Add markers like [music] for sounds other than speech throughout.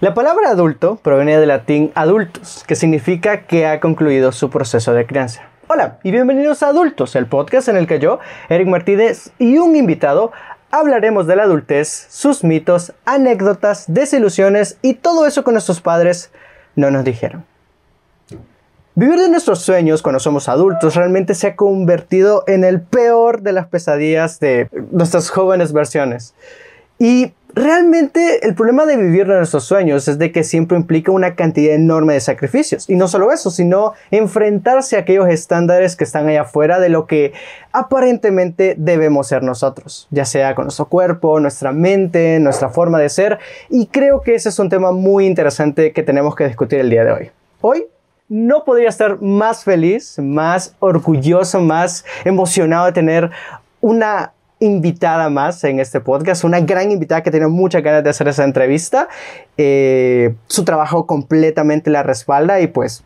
La palabra adulto proviene del latín adultus, que significa que ha concluido su proceso de crianza. Hola y bienvenidos a Adultos, el podcast en el que yo, Eric Martínez y un invitado hablaremos de la adultez, sus mitos, anécdotas, desilusiones y todo eso que nuestros padres no nos dijeron. Vivir de nuestros sueños cuando somos adultos realmente se ha convertido en el peor de las pesadillas de nuestras jóvenes versiones. Y realmente el problema de vivir nuestros sueños es de que siempre implica una cantidad enorme de sacrificios. Y no solo eso, sino enfrentarse a aquellos estándares que están allá afuera de lo que aparentemente debemos ser nosotros, ya sea con nuestro cuerpo, nuestra mente, nuestra forma de ser. Y creo que ese es un tema muy interesante que tenemos que discutir el día de hoy. Hoy no podría estar más feliz, más orgulloso, más emocionado de tener una invitada más en este podcast, una gran invitada que tiene muchas ganas de hacer esa entrevista. Eh, su trabajo completamente la respalda y pues,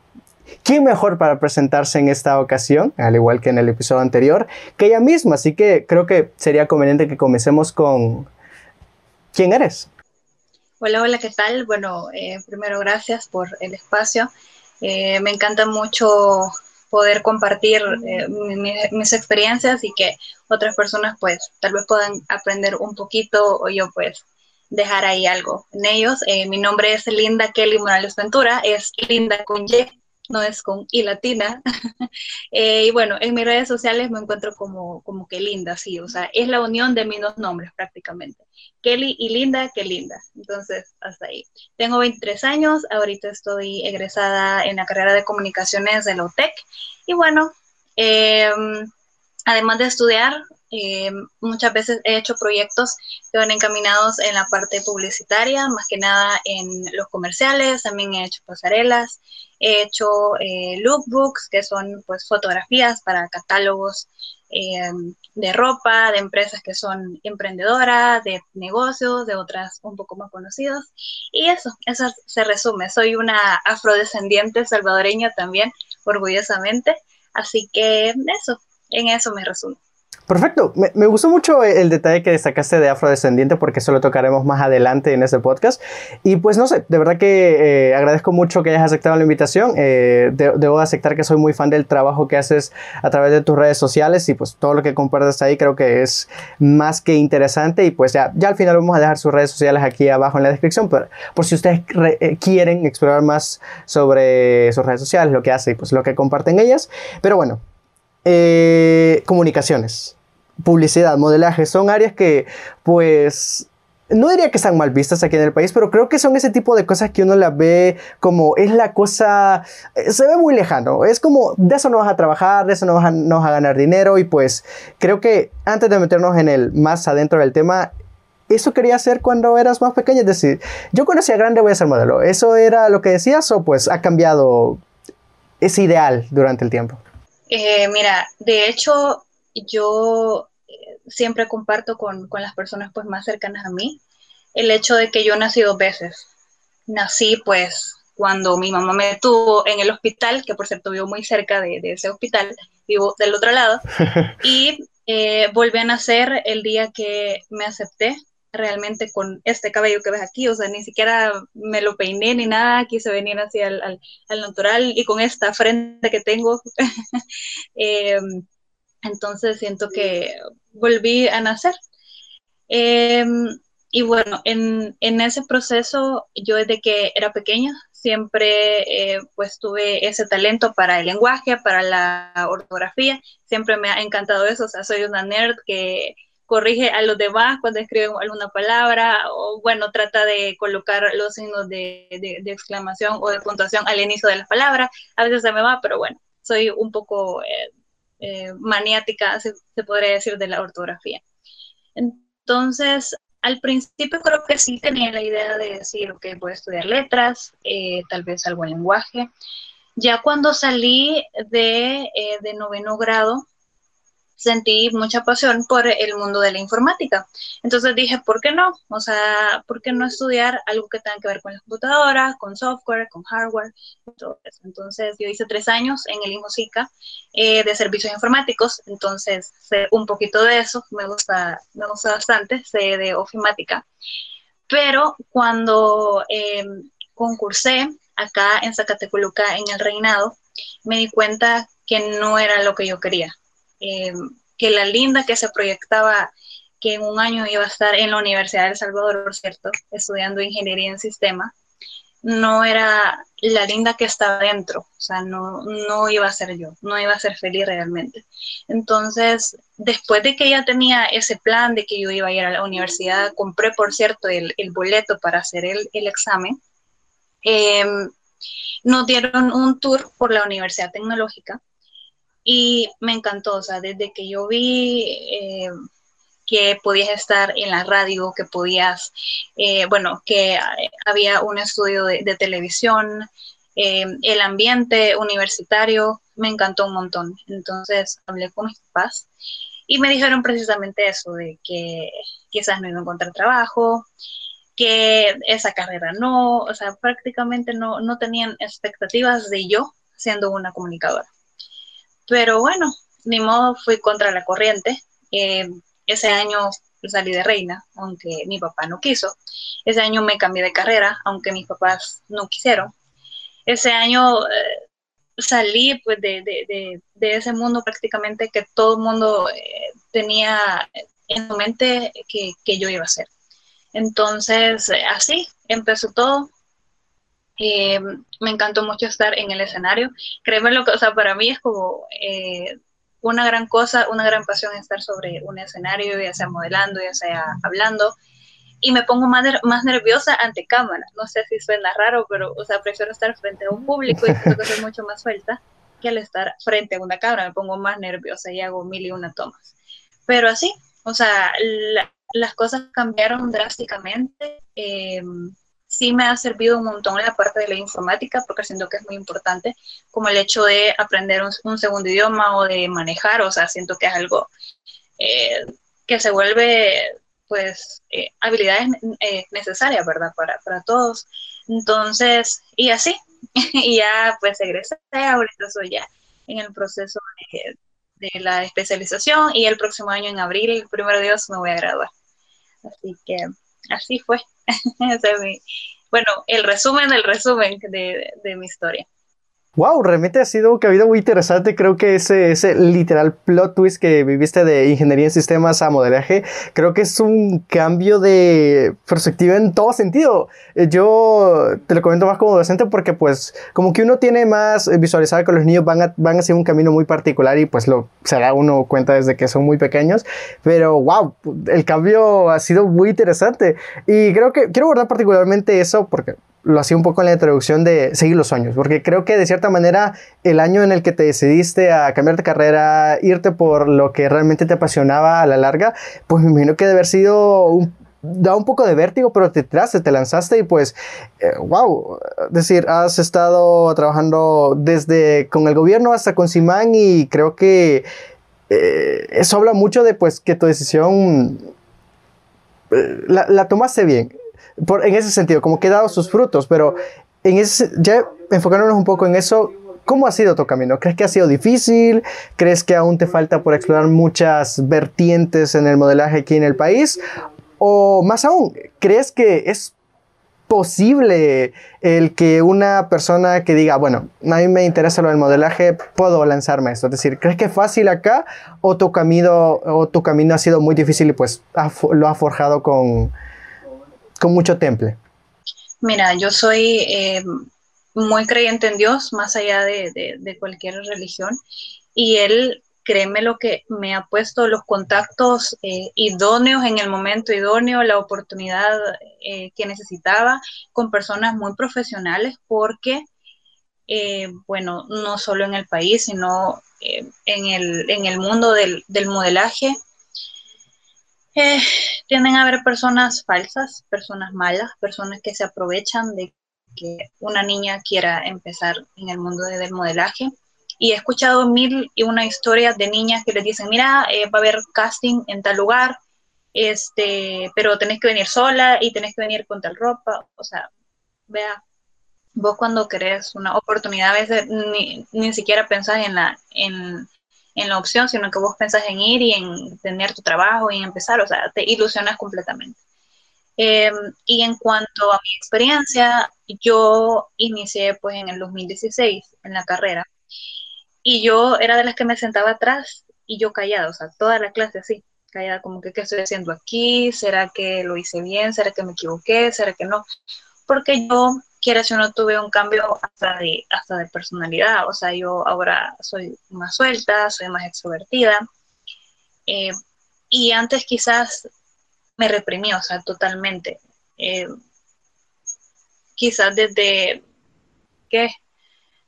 ¿quién mejor para presentarse en esta ocasión, al igual que en el episodio anterior, que ella misma? Así que creo que sería conveniente que comencemos con quién eres. Hola, hola, ¿qué tal? Bueno, eh, primero gracias por el espacio. Eh, me encanta mucho poder compartir eh, mis experiencias y que otras personas pues tal vez puedan aprender un poquito o yo pues dejar ahí algo en ellos. Eh, mi nombre es Linda Kelly Morales Ventura, es Linda con Y, no es con I latina. [laughs] Eh, y bueno, en mis redes sociales me encuentro como, como que Linda, sí, o sea, es la unión de mis dos nombres prácticamente. Kelly y Linda, que Linda. Entonces, hasta ahí. Tengo 23 años, ahorita estoy egresada en la carrera de comunicaciones de la UTEC. Y bueno, em, además de estudiar, em, muchas veces he hecho proyectos que van encaminados en la parte publicitaria, más que nada en los comerciales, también he hecho pasarelas, he hecho eh, lookbooks, que son pues fotografías para catálogos em, de ropa, de empresas que son emprendedoras, de negocios, de otras un poco más conocidas. Y eso, eso se resume. Soy una afrodescendiente salvadoreña también, orgullosamente. Así que eso, en eso me resumo. Perfecto. Me, gustó mucho el detalle que destacaste de afrodescendiente porque eso lo tocaremos más adelante en este podcast. Y pues no sé, de verdad que eh, agradezco mucho que hayas aceptado la invitación. Eh, debo aceptar que soy muy fan del trabajo que haces a través de tus redes sociales y pues todo lo que compartes ahí creo que es más que interesante. Y pues ya, ya al final vamos a dejar sus redes sociales aquí abajo en la descripción pero, por si ustedes eh, quieren explorar más sobre sus redes sociales, lo que hace y pues lo que comparten ellas. Pero bueno, eh, comunicaciones, publicidad, modelaje, son áreas que pues no diría que están mal vistas aquí en el país, pero creo que son ese tipo de cosas que uno la ve como es la cosa, eh, se ve muy lejano, es como de eso no vas a trabajar, de eso no vas a, ganar dinero y pues creo que antes de meternos en el más adentro del tema, eso quería hacer cuando eras más pequeña, es decir, yo cuando sea grande voy a ser modelo, ¿eso era lo que decías o pues ha cambiado ese ideal durante el tiempo? Eh, mira, de hecho, yo eh, siempre comparto con, las personas pues más cercanas a mí el hecho de que yo nací dos veces. Nací pues cuando mi mamá me tuvo en el hospital, que por cierto vivo muy cerca de, ese hospital, vivo del otro lado, [laughs] y eh, volví a nacer el día que me acepté realmente con este cabello que ves aquí, o sea, ni siquiera me lo peiné ni nada, quise venir así al, al, natural y con esta frente que tengo. [laughs] Em, entonces siento que volví a nacer. Em, y bueno, en, en, ese proceso, yo desde que era pequeña, siempre eh, pues tuve ese talento para el lenguaje, para la ortografía, siempre me ha encantado eso, o sea, soy una nerd que corrige a los demás cuando escriben alguna palabra o bueno, trata de colocar los signos de, exclamación o de puntuación al inicio de las palabras. A veces se me va, pero bueno, soy un poco eh, eh, maniática, se, podría decir, de la ortografía. Entonces, al principio creo que sí tenía la idea de decir, ok, voy a estudiar letras, eh, tal vez algo en lenguaje. Ya cuando salí de, de noveno grado, sentí mucha pasión por el mundo de la informática. Entonces dije, ¿por qué no? O sea, ¿por qué no estudiar algo que tenga que ver con la computadora, con software, con hardware? Todo eso. Entonces yo hice tres años en el INJOSICA eh, de servicios informáticos, entonces sé un poquito de eso, me gusta, me gusta bastante, sé de ofimática Pero cuando em, concursé acá en Zacatecoluca, en el Reinado, me di cuenta que no era lo que yo quería. Em, que la linda que se proyectaba que en un año iba a estar en la Universidad de El Salvador, por cierto, estudiando ingeniería en sistema, no era la linda que estaba dentro, o sea, no, no iba a ser yo, no iba a ser feliz realmente. Entonces, después de que ya tenía ese plan de que yo iba a ir a la universidad, compré, por cierto, el, boleto para hacer el, examen, em, nos dieron un tour por la Universidad Tecnológica y me encantó, o sea, desde que yo vi... Em, que podías estar en la radio, que podías, eh, bueno, que había un estudio de, televisión, eh, el ambiente universitario me encantó un montón. Entonces hablé con mis papás y me dijeron precisamente eso, de que quizás no iba a encontrar trabajo, que esa carrera no, o sea, prácticamente no, no tenían expectativas de yo siendo una comunicadora. Pero bueno, ni modo, fui contra la corriente. Eh, ese año salí de reina, aunque mi papá no quiso. Ese año me cambié de carrera, aunque mis papás no quisieron. Ese año eh, salí pues, de, ese mundo prácticamente que todo el mundo eh, tenía en su mente que, yo iba a hacer. Entonces, así empezó todo. Me encantó mucho estar en el escenario. Créeme lo que, o sea, para mí es como una gran cosa, una gran pasión estar sobre un escenario, ya sea modelando, ya sea hablando, y me pongo más, más nerviosa ante cámara. No sé si suena raro, pero, o sea, prefiero estar frente a un público y tengo que ser mucho más suelta que al estar frente a una cámara. Me pongo más nerviosa y hago mil y una tomas. Pero así, o sea, las cosas cambiaron drásticamente. Eh, sí me ha servido un montón la parte de la informática porque siento que es muy importante, como el hecho de aprender un, segundo idioma o de manejar, o sea, siento que es algo eh, que se vuelve, pues, eh, habilidades eh, necesarias, ¿verdad? Para, para todos. Entonces, y así, [laughs] y ya pues egresé, ahorita soy ya en el proceso de, de la especialización y el próximo año en abril, primero Dios, me voy a graduar. Así que así fue. [laughs] bueno, el resumen del resumen de mi historia. Wow, realmente ha sido ha habido muy interesante. Creo que ese, ese literal plot twist que viviste de ingeniería en sistemas a modelaje, creo que es un cambio de perspectiva en todo sentido. Eh, yo te lo comento más como docente porque pues como que uno tiene más visualizado que los niños van a, van a hacer un camino muy particular y pues lo se da uno cuenta desde que son muy pequeños. Pero wow, el cambio ha sido muy interesante. Y creo que quiero guardar particularmente eso porque lo hacía un poco en la introducción de seguir los sueños, porque creo que de cierta manera el año en el que te decidiste a cambiar de carrera, irte por lo que realmente te apasionaba a la larga, pues me imagino que debe haber sido un, da un poco de vértigo, pero te tiraste, te lanzaste y pues, wow, eh, es decir, has estado trabajando desde con el gobierno hasta con Simán y creo que eh, eso habla mucho de pues que tu decisión eh, la, la tomaste bien en ese sentido, como que ha dado sus frutos, pero en ese, ya enfocándonos un poco en eso, ¿cómo ha sido tu camino? ¿Crees que ha sido difícil? ¿Crees que aún te falta por explorar muchas vertientes en el modelaje aquí en el país? O más aún, ¿crees que es posible el que una persona que diga, bueno, a mí me interesa lo del modelaje, puedo lanzarme a esto? Es decir, ¿crees que es fácil acá o tu camino, o tu camino ha sido muy difícil y pues lo ha forjado con, con mucho temple? Mira, yo soy eh, muy creyente en Dios, más allá de, cualquier religión, y Él, créeme lo que me ha puesto los contactos eh, idóneos en el momento idóneo, la oportunidad eh, que necesitaba con personas muy profesionales, porque, bueno, no solo en el país, sino en el, en, el, mundo del, del modelaje, eh, tienden a haber personas falsas, personas malas, personas que se aprovechan de que una niña quiera empezar en el mundo del modelaje. Y he escuchado mil y una historias de niñas que les dicen, mira, eh, va a haber casting en tal lugar, este, pero tenés que venir sola y tenés que venir con tal ropa. O sea, vea, vos cuando querés una oportunidad a veces ni, ni siquiera pensás en la, en, en la opción, sino que vos pensás en ir y en tener tu trabajo y en empezar, o sea, te ilusionas completamente. Em, y en cuanto a mi experiencia, yo inicié pues en el 2016 en la carrera y yo era de las que me sentaba atrás y yo callada, o sea, toda la clase así, callada como que qué estoy haciendo aquí, será que lo hice bien, será que me equivoqué, será que no, porque yo quiera si no tuve un cambio hasta de, hasta de personalidad, o sea, yo ahora soy más suelta, soy más extrovertida, eh, y antes quizás me reprimí, o sea, totalmente. Eh, quizás desde, ¿qué?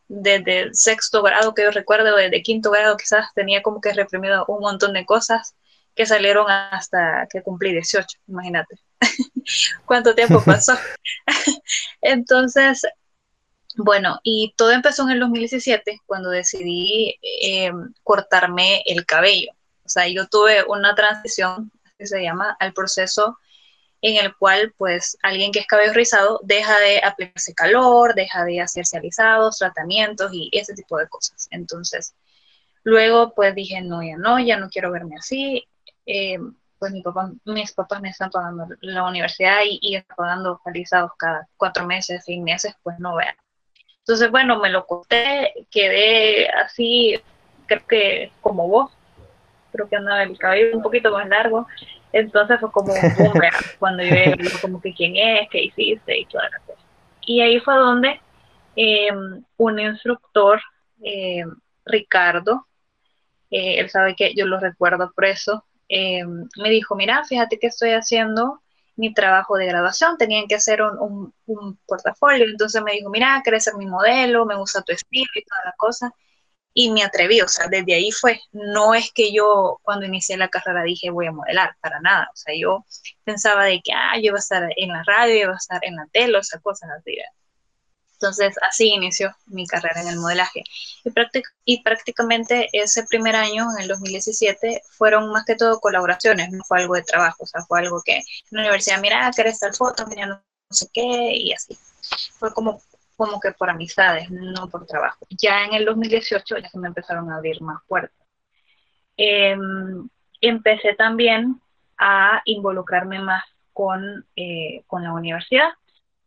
Desde sexto grado que yo recuerdo, desde quinto grado quizás tenía como que reprimido un montón de cosas que salieron hasta que cumplí 18, imagínate. [laughs] ¿Cuánto tiempo pasó? [laughs] Entonces, bueno, y todo empezó en el 2017 cuando decidí eh, cortarme el cabello. O sea, yo tuve una transición que se llama al proceso en el cual pues alguien que es cabello rizado deja de aplicarse calor, deja de hacerse alisados, tratamientos y ese tipo de cosas. Entonces, luego pues dije, no, ya no, ya no quiero verme así. Eh, pues mi papá, mis papás me están pagando la universidad y, y están pagando alisados cada cuatro meses, seis meses, pues no vean. Entonces, bueno, me lo corté, quedé así, creo que como vos, creo que andaba el cabello un poquito más largo, entonces fue como [laughs] un boom, cuando yo vi como que quién es, qué hiciste y toda la cosa. Y ahí fue donde em, un instructor, em, Ricardo, eh, él sabe que yo lo recuerdo por em, me dijo, mira, fíjate que estoy haciendo mi trabajo de graduación, tenían que hacer un, un, portafolio, entonces me dijo, mira, querés ser mi modelo, me gusta tu estilo y toda la cosa, y me atreví, o sea, desde ahí fue, no es que yo cuando inicié la carrera dije voy a modelar, para nada, o sea, yo pensaba de que, ah, yo iba a estar en la radio, iba a estar en la tele, o sea, cosas así. Entonces, así inició mi carrera en el modelaje. Y, y prácticamente ese primer año, en el 2017, fueron más que todo colaboraciones, no fue algo de trabajo, o sea, fue algo que en la universidad, mira, querés estar foto, mira, no sé qué, y así. Fue como como que por amistades, no por trabajo. Ya en el 2018 ya se me empezaron a abrir más puertas. Em, empecé también a involucrarme más con, eh, con la universidad.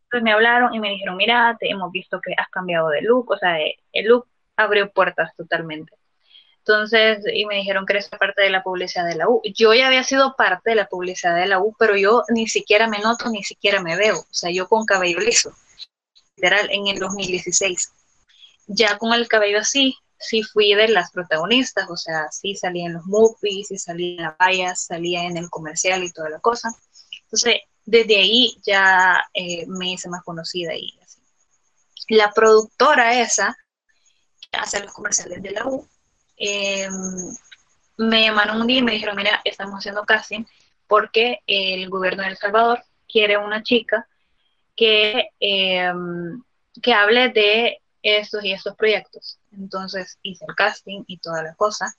Entonces me hablaron y me dijeron, mira, te hemos visto que has cambiado de look, o sea, el look abrió puertas totalmente. Entonces, y me dijeron que eres parte de la publicidad de la U. Yo ya había sido parte de la publicidad de la U, pero yo ni siquiera me noto, ni siquiera me veo. O sea, yo con cabello liso literal, en el 2016. Ya con el cabello así, sí fui de las protagonistas, o sea, sí salía en los movies, sí salía en la valla, salía en el comercial y toda la cosa. Entonces, desde ahí ya eh, me hice más conocida y así. La productora esa, que hace los comerciales de la U, em, me llamaron un día y me dijeron, mira, estamos haciendo casting porque el gobierno de El Salvador quiere una chica que, em, que hable de estos y estos proyectos. Entonces hice el casting y toda la cosa.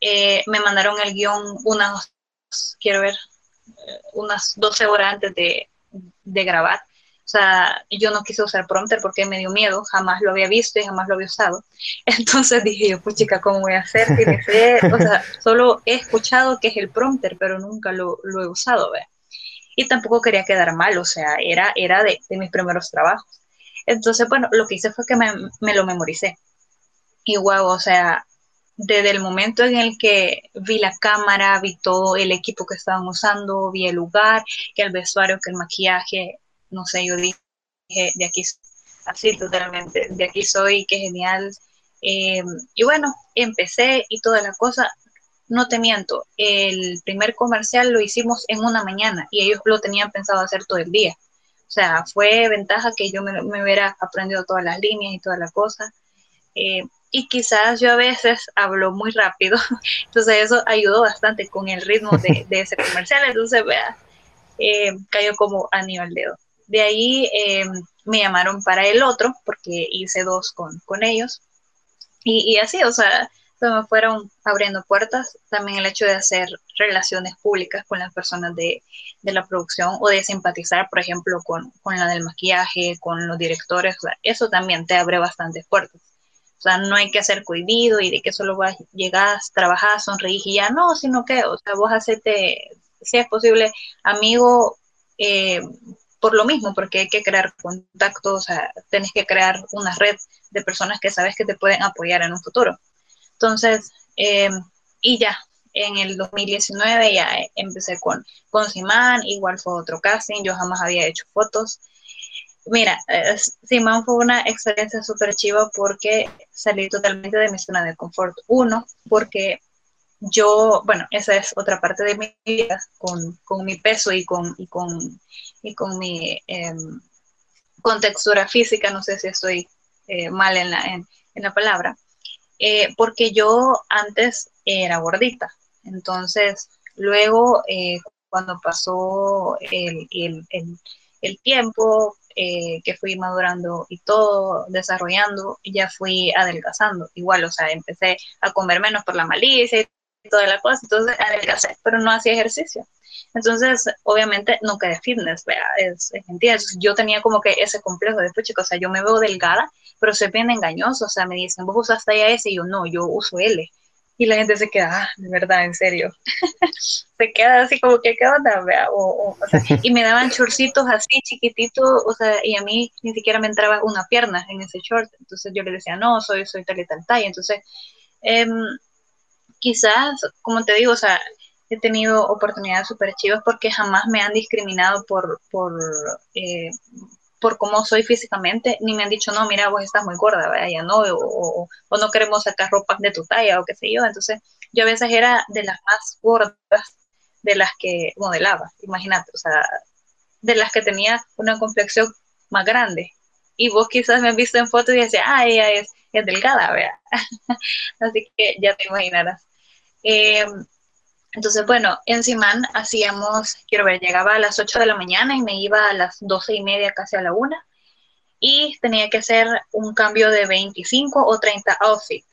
Eh, me mandaron el guion unas, quiero ver, unas 12 horas antes de, de grabar. O sea, yo no quise usar prompter porque me dio miedo, jamás lo había visto y jamás lo había usado. [laughs] Entonces dije yo, pues chica, ¿cómo voy a hacer? O sea, solo he escuchado que es el prompter, pero nunca lo, lo he usado, ¿ve? y tampoco quería quedar mal, o sea, era, era de, mis primeros trabajos. Entonces, bueno, lo que hice fue que me, lo memoricé. Y wow, o sea, desde el momento en el que vi la cámara, vi todo el equipo que estaban usando, vi el lugar, que el vestuario, que el maquillaje, no sé, yo dije, de aquí, así totalmente, de aquí soy, qué genial. Eh, y bueno, empecé y toda la cosa, no te miento, el primer comercial lo hicimos en una mañana y ellos lo tenían pensado hacer todo el día. O sea, fue ventaja que yo me, hubiera aprendido todas las líneas y toda la cosa. Eh, y quizás yo a veces hablo muy rápido, [laughs] entonces eso ayudó bastante con el ritmo de, ese comercial. Entonces, vea, eh, cayó como a nivel dedo. De ahí eh, me llamaron para el otro, porque hice dos con, con ellos. Y, y así, o sea, se me fueron abriendo puertas. También el hecho de hacer relaciones públicas con las personas de, de la producción o de simpatizar, por ejemplo, con, con, la del maquillaje, con los directores, eso también te abre bastantes puertas. O sea, no hay que hacer cohibido y de que solo vas, llegas, trabajas, sonreís y ya no, sino que, o sea, vos hacete, si es posible, amigo eh, por lo mismo, porque hay que crear contactos, o sea, tenés que crear una red de personas que sabes que te pueden apoyar en un futuro. Entonces, eh, y ya, en el 2019 ya empecé con, con Simán, igual fue otro casting, yo jamás había hecho fotos. Mira, Simán fue una experiencia súper chiva porque salí totalmente de mi zona de confort. Uno, porque yo, bueno, esa es otra parte de mi vida, con, mi peso y con, y con, y con mi eh, contextura física, no sé si estoy eh, mal en la, en, la palabra, eh, porque yo antes era gordita, entonces luego eh, cuando pasó el, el, el tiempo, que fui madurando y todo, desarrollando, ya fui adelgazando. Igual, o sea, empecé a comer menos por la malicia y toda la cosa, entonces adelgacé, pero no hacía ejercicio. Entonces, obviamente, nunca de fitness, es, es Yo tenía como que ese complejo de, chicos, o sea, yo me veo delgada, pero soy bien engañoso, o sea, me dicen, vos usas talla y yo, no, yo uso L. Y la gente se queda, ah, de verdad, en serio. [laughs] se queda así como que, ¿qué onda? Vea? O, o, sea, [laughs] y me daban chorcitos así chiquititos, o sea, y a mí ni siquiera me entraba una pierna en ese short. Entonces yo le decía, no, soy, soy tal y tal talla. Entonces, eh, quizás, como te digo, o sea, he tenido oportunidades súper chivas porque jamás me han discriminado por, por, eh, por cómo soy físicamente, ni me han dicho, no, mira, vos estás muy gorda, ya no, o, o, no queremos sacar ropas de tu talla, o qué sé yo. Entonces, yo a veces era de las más gordas de las que modelaba, imagínate, o sea, de las que tenía una complexión más grande. Y vos quizás me has visto en fotos y decías, ah, ella es, es delgada, vea. [laughs] Así que ya te imaginarás. Eh, entonces, bueno, en Simán hacíamos, quiero ver, llegaba a las 8 de la mañana y me iba a las 12 y media, casi a la 1. Y tenía que hacer un cambio de 25 o 30 outfits.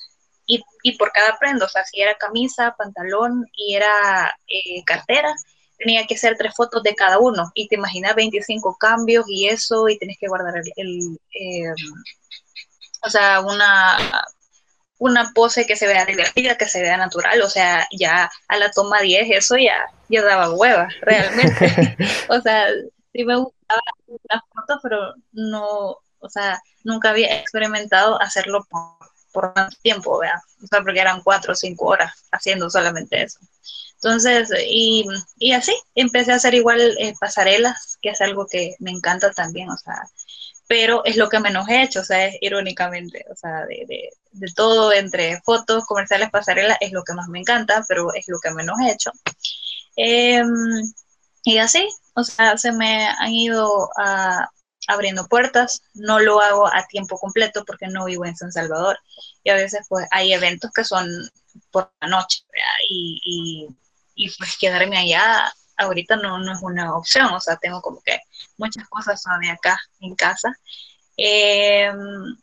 Y, y por cada prenda, o sea, si era camisa, pantalón y era eh, cartera, tenía que hacer tres fotos de cada uno. Y te imaginas 25 cambios y eso, y tenés que guardar el, eh, o sea, una una pose que se vea divertida, que se vea natural, o sea, ya a la toma 10 eso ya, ya daba hueva, realmente. [laughs] o sea, sí me gustaba las fotos, pero no, o sea, nunca había experimentado hacerlo por, por más tiempo, ¿vea? O sea, porque eran cuatro o cinco horas haciendo solamente eso. Entonces, y, y así, empecé a hacer igual eh, pasarelas, que es algo que me encanta también, o sea, pero es lo que menos he hecho, o sea, es irónicamente, o sea, de, de, de todo entre fotos, comerciales, pasarelas, es lo que más me encanta, pero es lo que menos he hecho. Em, y así, o sea, se me han ido a, abriendo puertas, no lo hago a tiempo completo porque no vivo en San Salvador y a veces pues hay eventos que son por la noche y, y, y, pues quedarme allá ahorita no, no es una opción, o sea, tengo como que muchas cosas todavía acá en casa. Em,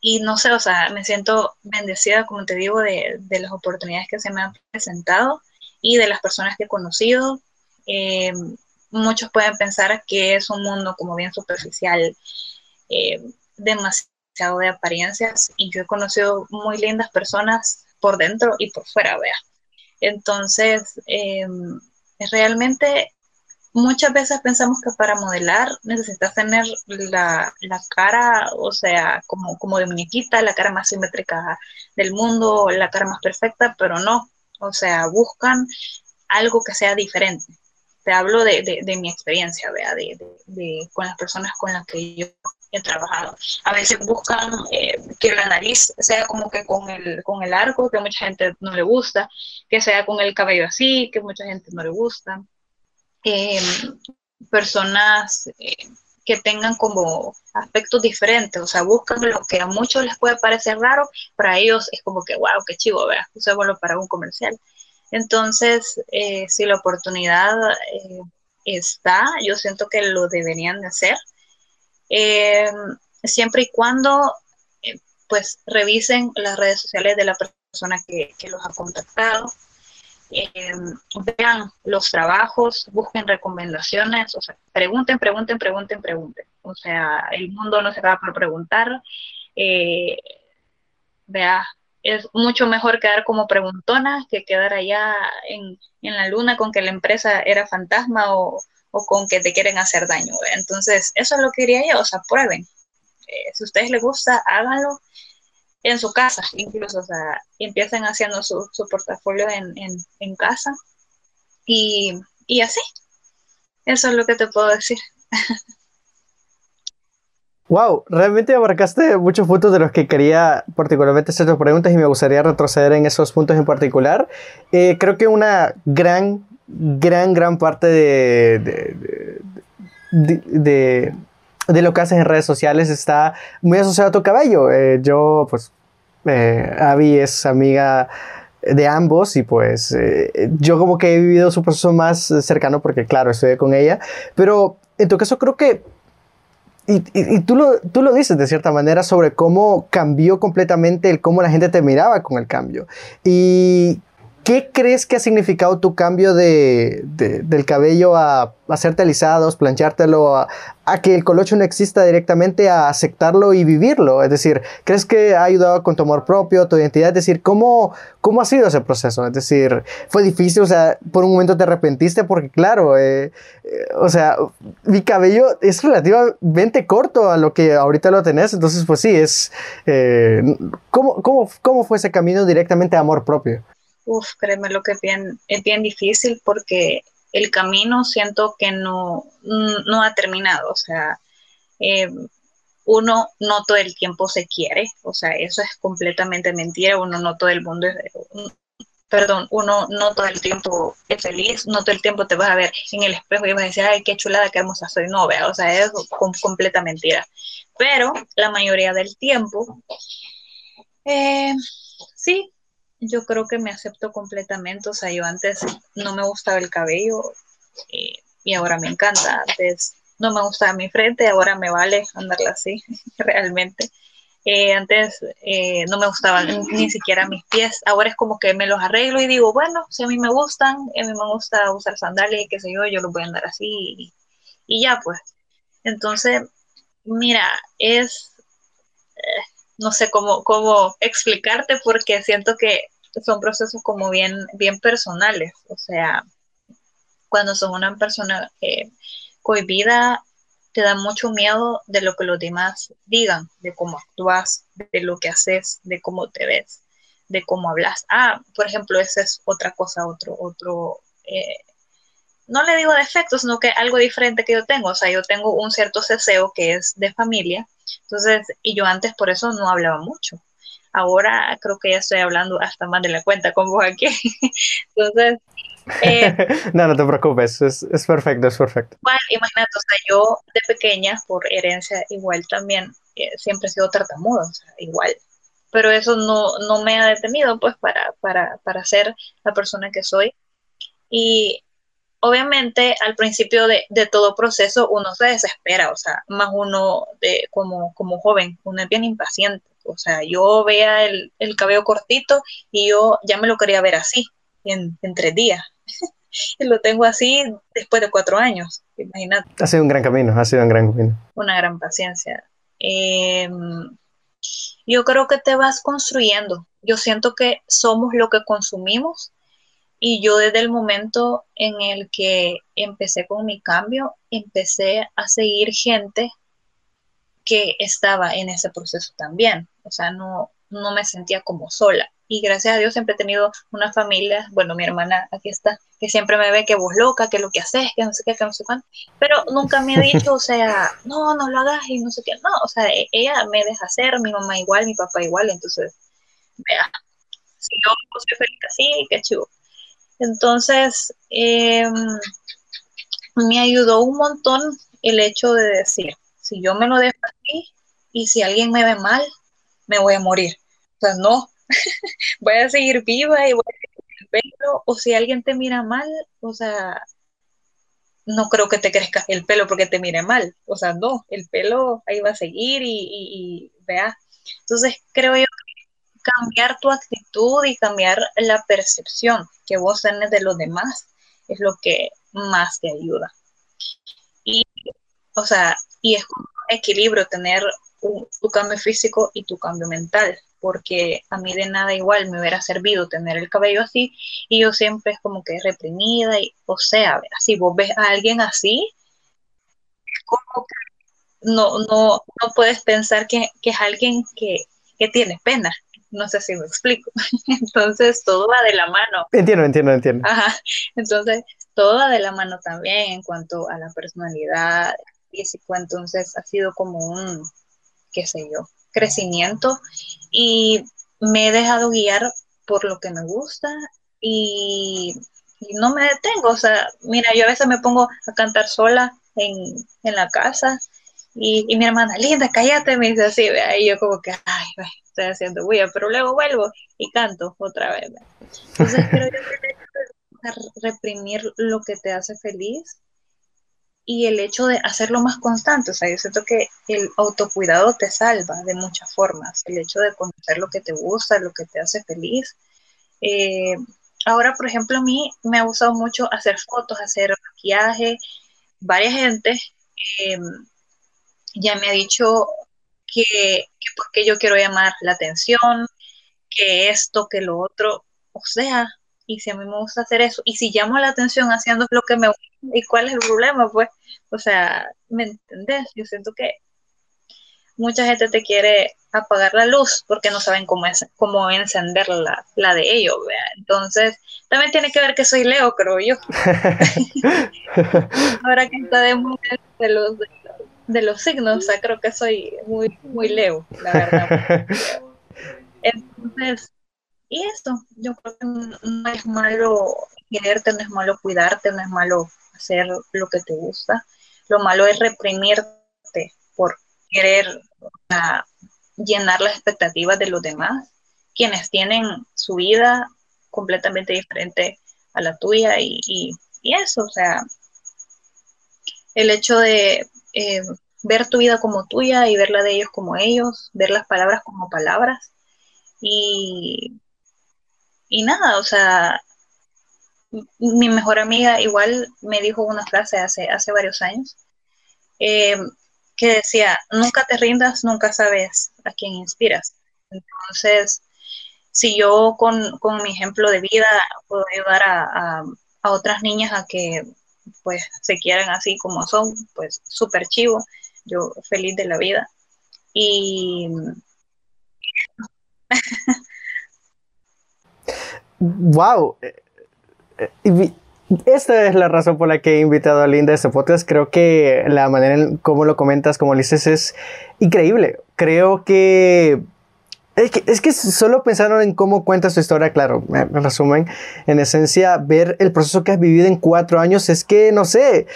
y no sé, o sea, me siento bendecida, como te digo, de, de, las oportunidades que se me han presentado y de las personas que he conocido. Em, muchos pueden pensar que es un mundo como bien superficial, em, demasiado de apariencias, y yo he conocido muy lindas personas por dentro y por fuera, vea. Entonces, em, realmente muchas veces pensamos que para modelar necesitas tener la, cara, o sea, como, como de muñequita, la cara más simétrica del mundo, la cara más perfecta, pero no. O sea, buscan algo que sea diferente. Te hablo de, mi experiencia, ¿vea? De, con las personas con las que yo trabajado. A veces buscan eh, que la nariz sea como que con el, con el arco, que mucha gente no le gusta, que sea con el cabello así, que mucha gente no le gusta. Eh, personas eh, que tengan como aspectos diferentes, o sea, buscan lo que a muchos les puede parecer raro, para ellos es como que, wow, qué chivo, vea, usémoslo para un comercial. Entonces, si la oportunidad está, yo siento que lo deberían de hacer eh, siempre y cuando eh, pues revisen las redes sociales de la persona que, los ha contactado, eh, vean los trabajos, busquen recomendaciones, o sea, pregunten, pregunten, pregunten, pregunten. O sea, el mundo no se acaba por preguntar. vea, es mucho mejor quedar como preguntona que quedar allá en, la luna con que la empresa era fantasma o, con que te quieren hacer daño. Entonces, eso es lo que diría yo, o sea, prueben. Eh, si a ustedes les gusta, háganlo en su casa, incluso, o sea, empiecen haciendo su, portafolio en, casa y, y así. Eso es lo que te puedo decir. [laughs] Wow, realmente abarcaste muchos puntos de los que quería particularmente hacer tus preguntas y me gustaría retroceder en esos puntos en particular. Eh, creo que una gran, gran, gran parte de, de, de, lo que haces en redes sociales está muy asociado a tu cabello. Eh, yo, pues, eh, Abby es amiga de ambos y pues eh, yo como que he vivido su proceso más cercano porque claro, estoy con ella, pero en tu caso creo que y, y, tú, lo, tú lo dices de cierta manera sobre cómo cambió completamente el cómo la gente te miraba con el cambio. Y ¿Qué crees que ha significado tu cambio de, del cabello a, hacerte alisados, planchártelo, a, que el colocho no exista directamente, a aceptarlo y vivirlo? Es decir, ¿crees que ha ayudado con tu amor propio, tu identidad? Es decir, ¿cómo, cómo ha sido ese proceso? Es decir, ¿fue difícil? O sea, por un momento te arrepentiste porque, claro, eh, eh, o sea, mi cabello es relativamente corto a lo que ahorita lo tenés. Entonces, pues sí, es... Eh, ¿cómo, cómo, ¿Cómo fue ese camino directamente a amor propio? Uf, créeme lo que es bien, es bien difícil porque el camino siento que no, no ha terminado. O sea, eh, uno no todo el tiempo se quiere, o sea, eso es completamente mentira, uno no todo el mundo es, perdón, uno no todo el tiempo es feliz, no todo el tiempo te vas a ver en el espejo y vas a decir, ay, qué chulada, qué hermosa soy, no, vea, o sea, es completa mentira. Pero la mayoría del tiempo, eh, sí, yo creo que me acepto completamente. O sea, yo antes no me gustaba el cabello eh, y ahora me encanta. Antes no me gustaba mi frente, ahora me vale andarla así, [laughs] realmente. Eh, antes eh, no me gustaban ni siquiera mis pies, ahora es como que me los arreglo y digo, bueno, si a mí me gustan, a mí me gusta usar sandalias y qué sé yo, yo los voy a andar así y, y ya pues. Entonces, mira, es, no sé cómo, cómo explicarte porque siento que son procesos como bien, bien personales. O sea, cuando sos una persona eh, cohibida, te da mucho miedo de lo que los demás digan, de cómo actúas, de lo que haces, de cómo te ves, de cómo hablas. Ah, por ejemplo, esa es otra cosa, otro, otro, eh, no le digo defecto, sino que algo diferente que yo tengo. O sea, yo tengo un cierto ceseo que es de familia. Entonces, y yo antes por eso no hablaba mucho. Ahora creo que ya estoy hablando hasta más de la cuenta con vos aquí. [laughs] Entonces... Eh, [laughs] no, no te preocupes, es, es, perfecto, es perfecto. Igual, imagínate, o sea, yo de pequeña, por herencia, igual también, eh, siempre he sido tartamudo, o sea, igual. Pero eso no, no me ha detenido, pues, para, para, para ser la persona que soy. Y obviamente al principio de, de, todo proceso uno se desespera, o sea, más uno de, como, como joven, uno es bien impaciente. O sea, yo veía el, cabello cortito y yo ya me lo quería ver así, en, tres días. [laughs] y lo tengo así después de cuatro años, imagínate. Ha sido un gran camino, ha sido un gran camino. Una gran paciencia. Em, yo creo que te vas construyendo. Yo siento que somos lo que consumimos y yo desde el momento en el que empecé con mi cambio, empecé a seguir gente que estaba en ese proceso también. O sea, no, no me sentía como sola. Y gracias a Dios siempre he tenido una familia, bueno, mi hermana aquí está, que siempre me ve que vos loca, que lo que haces, que no sé qué, que no sé cuánto. Pero nunca me ha dicho, o sea, [laughs] no, no lo hagas y no sé qué. No, o sea, e, ella me deja hacer, mi mamá igual, mi papá igual. Entonces, vea, si yo soy feliz así, qué chivo. Entonces, em, me ayudó un montón el hecho de decir, si yo me lo dejo así y si alguien me ve mal, me voy a morir. O sea, no, [laughs] voy a seguir viva y voy a seguir el pelo, o si alguien te mira mal, o sea, no creo que te crezca el pelo porque te mire mal. O sea, no, el pelo ahí va a seguir y, vea. Entonces, creo yo cambiar tu actitud y cambiar la percepción que vos tenés de los demás es lo que más te ayuda. Y, o sea, y es un equilibrio tener tu cambio físico y tu cambio mental, porque a mí de nada igual me hubiera servido tener el cabello así y yo siempre es como que reprimida y, o sea, si vos ves a alguien así, como que no, no, no puedes pensar que, es alguien que, que tiene pena. No sé si me explico. [laughs] Entonces, todo va de la mano. Entiendo, entiendo, entiendo. Ajá. Entonces, todo va de la mano también en cuanto a la personalidad, físico. Entonces, ha sido como un, qué sé yo, crecimiento y me he dejado guiar por lo que me gusta y, no me detengo. O sea, mira, yo a veces me pongo a cantar sola en, la casa y, mi hermana, linda, cállate, me dice así, y yo como que, ay, estoy haciendo bulla, pero luego vuelvo y canto otra vez. Entonces [laughs] creo que reprimir lo que te hace feliz y el hecho de hacerlo más constante. O sea, yo siento que el autocuidado te salva de muchas formas. El hecho de conocer lo que te gusta, lo que te hace feliz. Eh, ahora, por ejemplo, a mí me ha gustado mucho hacer fotos, hacer maquillaje. Varias gente em, ya me ha dicho que, que porque yo quiero llamar la atención, que esto, que lo otro. O sea, y si a mí me gusta hacer eso, y si llamo la atención haciendo lo que me gusta, ¿y cuál es el problema? Pues, o sea, ¿me entendés? Yo siento que mucha gente te quiere apagar la luz porque no saben cómo, es, cómo encender la, de ellos, Entonces, también tiene que ver que soy Leo, creo yo. [laughs] [laughs] Ahora que está de, de los, de los signos, o sea, creo que soy muy, muy Leo, la verdad. [laughs] Entonces, y eso, yo creo que no es malo quererte, no es malo cuidarte, no es malo hacer lo que te gusta. Lo malo es reprimirte por querer llenar las expectativas de los demás, quienes tienen su vida completamente diferente a la tuya y, eso, o sea, el hecho de eh, ver tu vida como tuya y ver la de ellos como ellos, ver las palabras como palabras y y nada, o sea, mi mejor amiga igual me dijo una frase hace, hace varios años eh, que decía, nunca te rindas, nunca sabes a quién inspiras. Entonces, si yo con, mi ejemplo de vida puedo ayudar a, a, otras niñas a que pues se quieran así como son, pues súper chivo, yo feliz de la vida. Y wow. Esta es la razón por la que he invitado a Linda a este podcast. Creo que la manera en cómo lo comentas, como dices, es increíble. Creo que es, que solo pensaron en cómo cuentas tu historia, claro, en resumen, en esencia, ver el proceso que has vivido en cuatro años es que, no sé,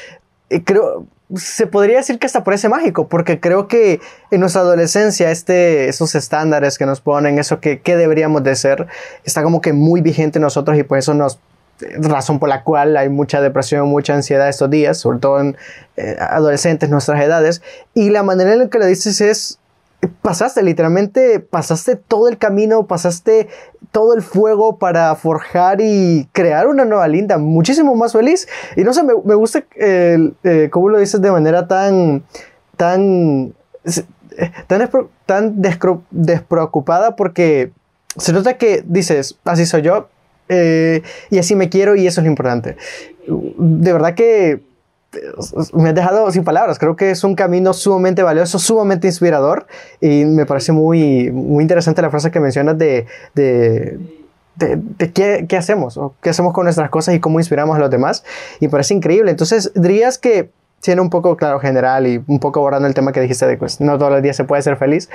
eh, creo, se podría decir que hasta parece mágico, porque creo que en nuestra adolescencia este, esos estándares que nos ponen, eso que, deberíamos de ser, está como que muy vigente en nosotros y por eso nos razón por la cual hay mucha depresión, mucha ansiedad estos días, sobre todo en eh, adolescentes, nuestras edades, y la manera en la que lo dices es pasaste, literalmente pasaste todo el camino, pasaste todo el fuego para forjar y crear una nueva linda, muchísimo más feliz. Y no sé, me, me gusta eh, cómo lo dices de manera tan, tan, tan, tan despreocupada porque se nota que dices, así soy yo eh, y así me quiero y eso es lo importante. De verdad que me has dejado sin palabras. Creo que es un camino sumamente valioso, sumamente inspirador y me parece muy, muy interesante la frase que mencionas de, de, de, qué, qué, hacemos o qué hacemos con nuestras cosas y cómo inspiramos a los demás. Y parece increíble. Entonces, dirías que, siendo un poco, claro, general y un poco borrando el tema que dijiste de pues, no todos los días se puede ser feliz,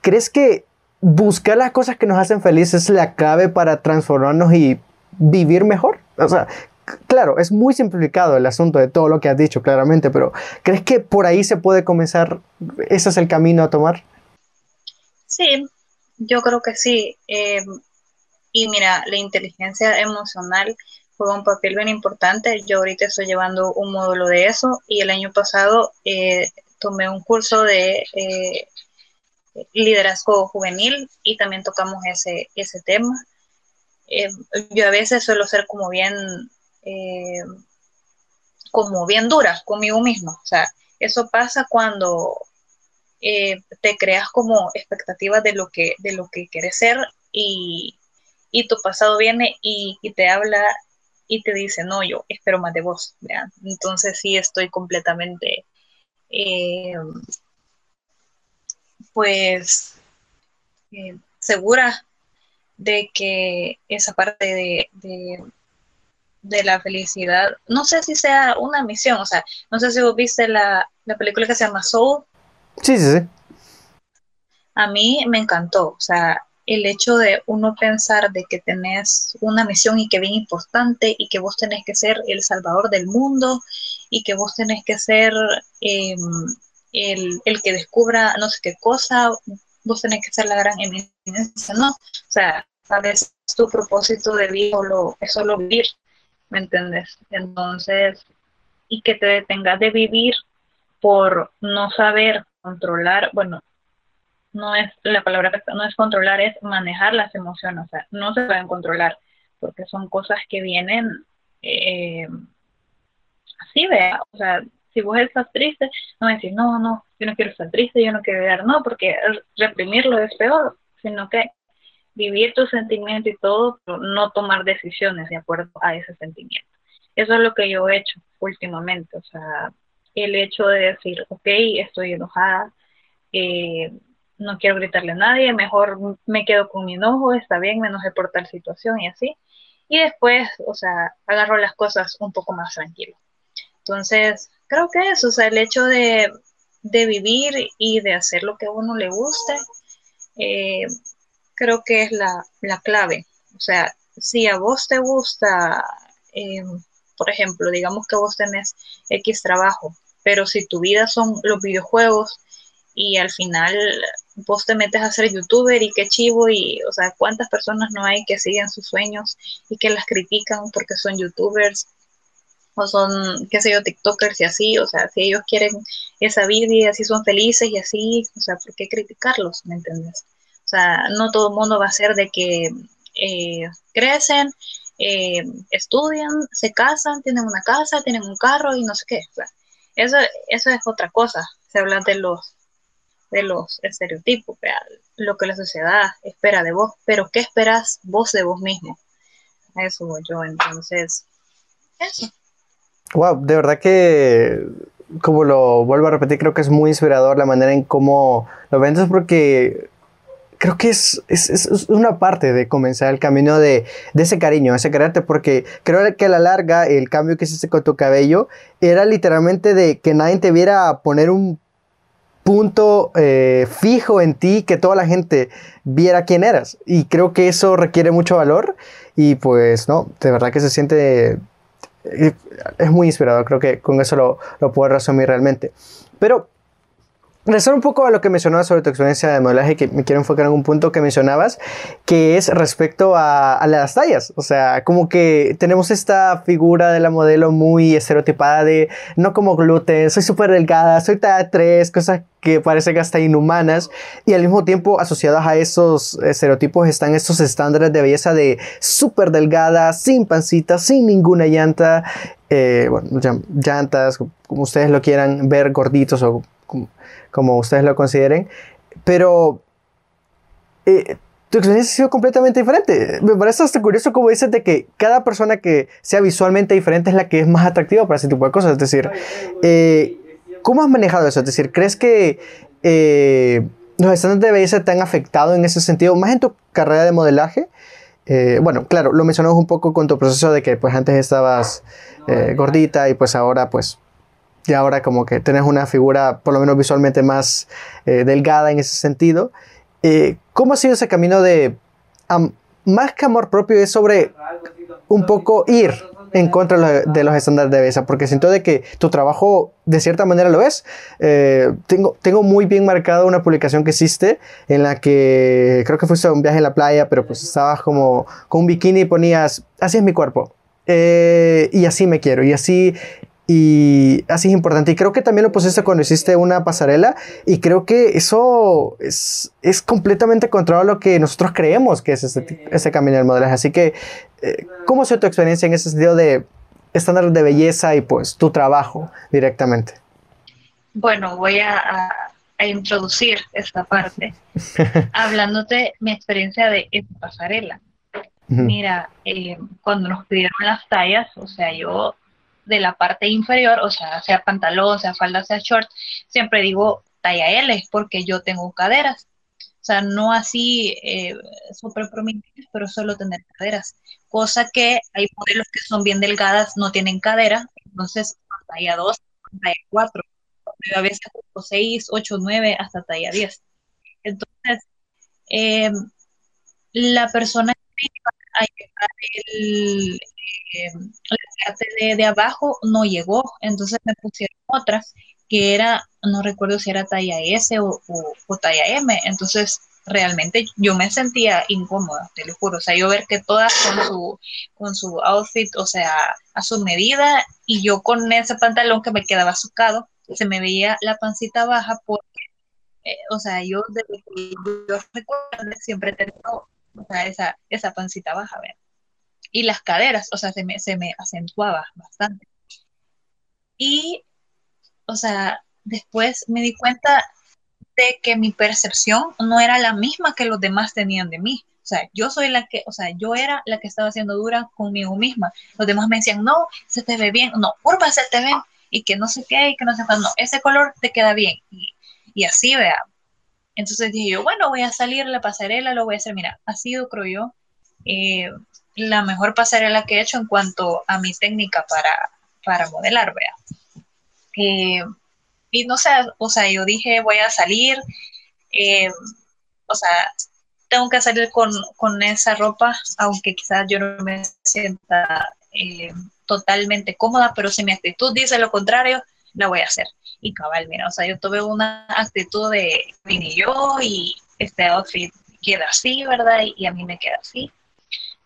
¿crees que buscar las cosas que nos hacen felices es la clave para transformarnos y vivir mejor? O sea, claro, es muy simplificado el asunto de todo lo que has dicho, claramente, pero ¿crees que por ahí se puede comenzar? ¿Ese es el camino a tomar? Sí, yo creo que sí. Eh, y mira, la inteligencia emocional juega un papel bien importante. Yo ahorita estoy llevando un módulo de eso y el año pasado eh, tomé un curso de eh, liderazgo juvenil y también tocamos ese, ese tema. yo a veces suelo ser como bien eh, como bien dura conmigo mismo. O sea, eso pasa cuando, eh, te creas como expectativas de lo que, de lo que quieres ser y, tu pasado viene y, te habla y te dice, no, yo espero más de vos. Entonces sí estoy completamente, eh, pues, segura de que esa parte de, la felicidad, no sé si sea una misión, o sea, no sé si vos viste la, la película que se llama Soul. Sí, sí, sí. A mí me encantó, o sea, el hecho de uno pensar de que tenés una misión y que bien importante y que vos tenés que ser el salvador del mundo y que vos tenés que ser em, el, el, que descubra no sé qué cosa, vos tenés que ser la gran eminencia, ¿no? O sea, sabes tu propósito de vida lo, es solo vivir, ¿me entiendes? Entonces, y que te detengas de vivir por no saber controlar, bueno, no es la palabra no es controlar, es manejar las emociones, o sea, no se pueden controlar, porque son cosas que vienen eh, así, vea, o sea, si vos estás triste, no decir, no, no, yo no quiero estar triste, yo no quiero llorar, no, porque reprimirlo es peor, sino que vivir tu sentimiento y todo, pero no tomar decisiones de acuerdo a ese sentimiento. Eso es lo que yo he hecho últimamente, o sea, el hecho de decir, ok, estoy enojada, eh, no quiero gritarle a nadie, mejor me quedo con mi enojo, está bien, me enojé por tal situación y así. Y después, o sea, agarro las cosas un poco más tranquilo. Entonces, creo que eso, o sea, el hecho de, vivir y de hacer lo que a uno le guste, eh, creo que es la, clave. O sea, si a vos te gusta, eh, por ejemplo, digamos que vos tenés X trabajo, pero si tu vida son los videojuegos y al final vos te metes a ser youtuber y qué chivo y, o sea, cuántas personas no hay que siguen sus sueños y que las critican porque son youtubers o son, qué sé yo, tiktokers y así, o sea, si ellos quieren esa vida y así son felices y así, o sea, ¿por qué criticarlos? ¿Me entiendes? Sea, no todo el mundo va a ser de que eh, crecen, eh, estudian, se casan, tienen una casa, tienen un carro y no sé qué. O sea, eso, eso es otra cosa. Se habla de los de los estereotipos, lo que la sociedad espera de vos, pero ¿qué esperas vos de vos mismo? Eso yo, entonces, eso. Wow, de verdad que, como lo vuelvo a repetir, creo que es muy inspirador la manera en cómo lo vendes porque creo que es, es, es, una parte de comenzar el camino de, de, ese cariño, ese carácter, porque creo que a la larga el cambio que hiciste con tu cabello era literalmente de que nadie te viera poner un punto eh, fijo en ti, que toda la gente viera quién eras. Y creo que eso requiere mucho valor y pues no, de verdad que se siente... Eh, es muy inspirador, creo que con eso lo, lo puedo resumir realmente. Pero regresar un poco a lo que mencionabas sobre tu experiencia de modelaje, que me quiero enfocar en un punto que mencionabas, que es respecto a, las tallas. O sea, como que tenemos esta figura de la modelo muy estereotipada de no como gluten, soy súper delgada, soy talla 3, cosas que parecen hasta inhumanas y al mismo tiempo asociadas a esos estereotipos están estos estándares de belleza de súper delgada, sin pancita, sin ninguna llanta, eh, bueno, llantas, como ustedes lo quieran ver, gorditos o como ustedes lo consideren, pero eh, tu experiencia ha sido completamente diferente. Me parece hasta curioso como dices de que cada persona que sea visualmente diferente es la que es más atractiva para ese tipo de cosas. Es decir, eh, ¿cómo has manejado eso? Es decir, ¿crees que eh, los estándares de belleza te han afectado en ese sentido, más en tu carrera de modelaje? bueno, claro, lo mencionamos un poco con tu proceso de que pues antes estabas gordita y pues ahora pues y ahora como que tenés una figura por lo menos visualmente más eh, delgada en ese sentido. Eh, ¿Cómo ha sido ese camino de, más que amor propio, es sobre un poco ir en contra de los estándares de belleza? Porque siento de que tu trabajo de cierta manera lo es. Eh, tengo, tengo muy bien marcada una publicación que hiciste en la que creo que fuiste a un viaje en la playa, pero pues estabas como con un bikini y ponías, así es mi cuerpo. y así me quiero, y así y así es importante. Y creo que también lo pusiste cuando hiciste una pasarela. Y creo que eso es, es completamente contrario a lo que nosotros creemos que es ese, ese camino del modelaje. Así que, eh, ¿cómo ha sido tu experiencia en ese sentido de estándares de belleza y pues tu trabajo directamente? Bueno, voy a, a introducir esta parte [laughs] hablándote mi experiencia de pasarela. Mira, eh, cuando nos pidieron las tallas, o sea, yo de la parte inferior, o sea, sea pantalón, sea falda, sea short, siempre digo talla L porque yo tengo caderas. O sea, no así eh, súper prominentes, pero solo tener caderas. Cosa que hay modelos que son bien delgadas, no tienen cadera, entonces talla 2, talla 4 a veces 6, 8, 9, hasta talla 10. Entonces, eh, la persona que el, eh, la parte de, abajo no llegó, entonces me pusieron otras que era, no recuerdo si era talla S o, talla M, entonces realmente yo me sentía incómoda, te lo juro, o sea, yo ver que todas con su, con su outfit, o sea, a su medida, y yo con ese pantalón que me quedaba sucado, se me veía la pancita baja porque, eh, o sea, yo desde que yo recuerdo siempre tengo o sea, esa, esa pancita baja, ¿ver? Y las caderas, o sea, se me, se me acentuaba bastante. Y, o sea, después me di cuenta de que mi percepción no era la misma que los demás tenían de mí. O sea, yo soy la que, o sea, yo era la que estaba haciendo dura conmigo misma. Los demás me decían, no, se te ve bien, no, curva se te ven, y que no sé qué, y que no sé cuándo, no, ese color te queda bien. Y, y así, vea. Entonces dije yo, bueno, voy a salir la pasarela, lo voy a hacer. Mira, ha sido, creo yo, eh, la mejor pasarela que he hecho en cuanto a mi técnica para, para modelar, vea. Eh, y no sé, o sea, yo dije, voy a salir, eh, o sea, tengo que salir con, con, esa ropa, aunque quizás yo no me sienta totalmente cómoda, pero si mi actitud dice lo contrario, la voy a hacer. Y cabal, mira, o sea, yo tuve una actitud de vine yo y este outfit queda así, ¿verdad? Y, a mí me queda así.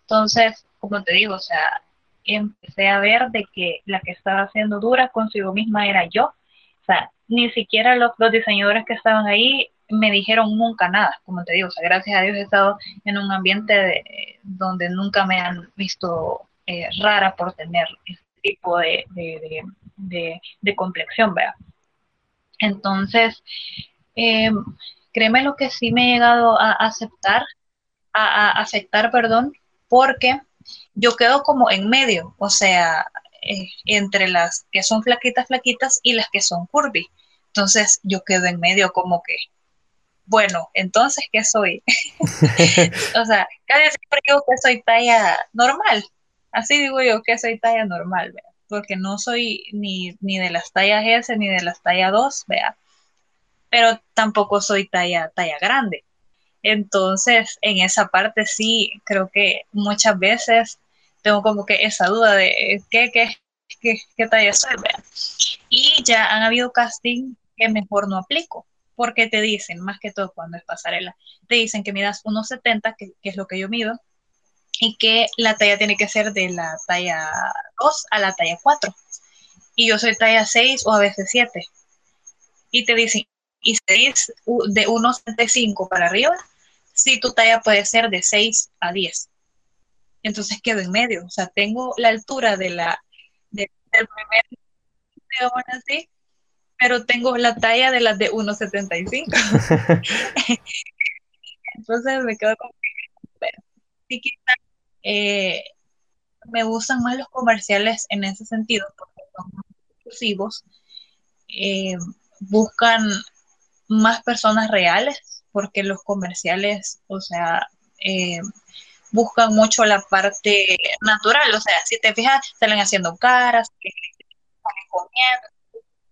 Entonces, como te digo, o sea, empecé a ver de que la que estaba haciendo dura consigo misma era yo. O sea, ni siquiera los, los diseñadores que estaban ahí me dijeron nunca nada, como te digo, o sea, gracias a Dios he estado en un ambiente de, donde nunca me han visto eh, rara por tener este tipo de, de, complexión, ¿verdad? Entonces, eh, créeme lo que sí me he llegado a aceptar, a, aceptar, perdón, porque yo quedo como en medio, o sea, eh, entre las que son flaquitas, flaquitas y las que son curvy. Entonces, yo quedo en medio como que, bueno, entonces, ¿qué soy? [laughs] o sea, casi siempre digo que soy talla normal, Así digo yo que soy talla normal, ¿vea? Porque no soy ni, ni de las tallas S ni de las tallas 2, vea, pero tampoco soy talla, talla grande. Entonces, en esa parte sí, creo que muchas veces tengo como que esa duda de qué, qué, qué, qué talla soy, vea. Y ya han habido casting que mejor no aplico, porque te dicen, más que todo cuando es pasarela, te dicen que midas 1,70, que, que es lo que yo mido, y que la talla tiene que ser de la talla 2 a la talla 4. Y yo soy talla 6 o a veces 7. Y te dicen, y 6 de 1,75 para arriba, si tu talla puede ser de 6 a 10. Entonces quedo en medio. O sea, tengo la altura de la, del primer, así, pero tengo la talla de las de 1,75. [laughs] [laughs] Entonces me quedo con sí quizás eh, me gustan más los comerciales en ese sentido, porque son más exclusivos, eh, buscan más personas reales, porque los comerciales, o sea, eh, buscan mucho la parte natural, o sea, si te fijas, salen haciendo caras, salen comiendo,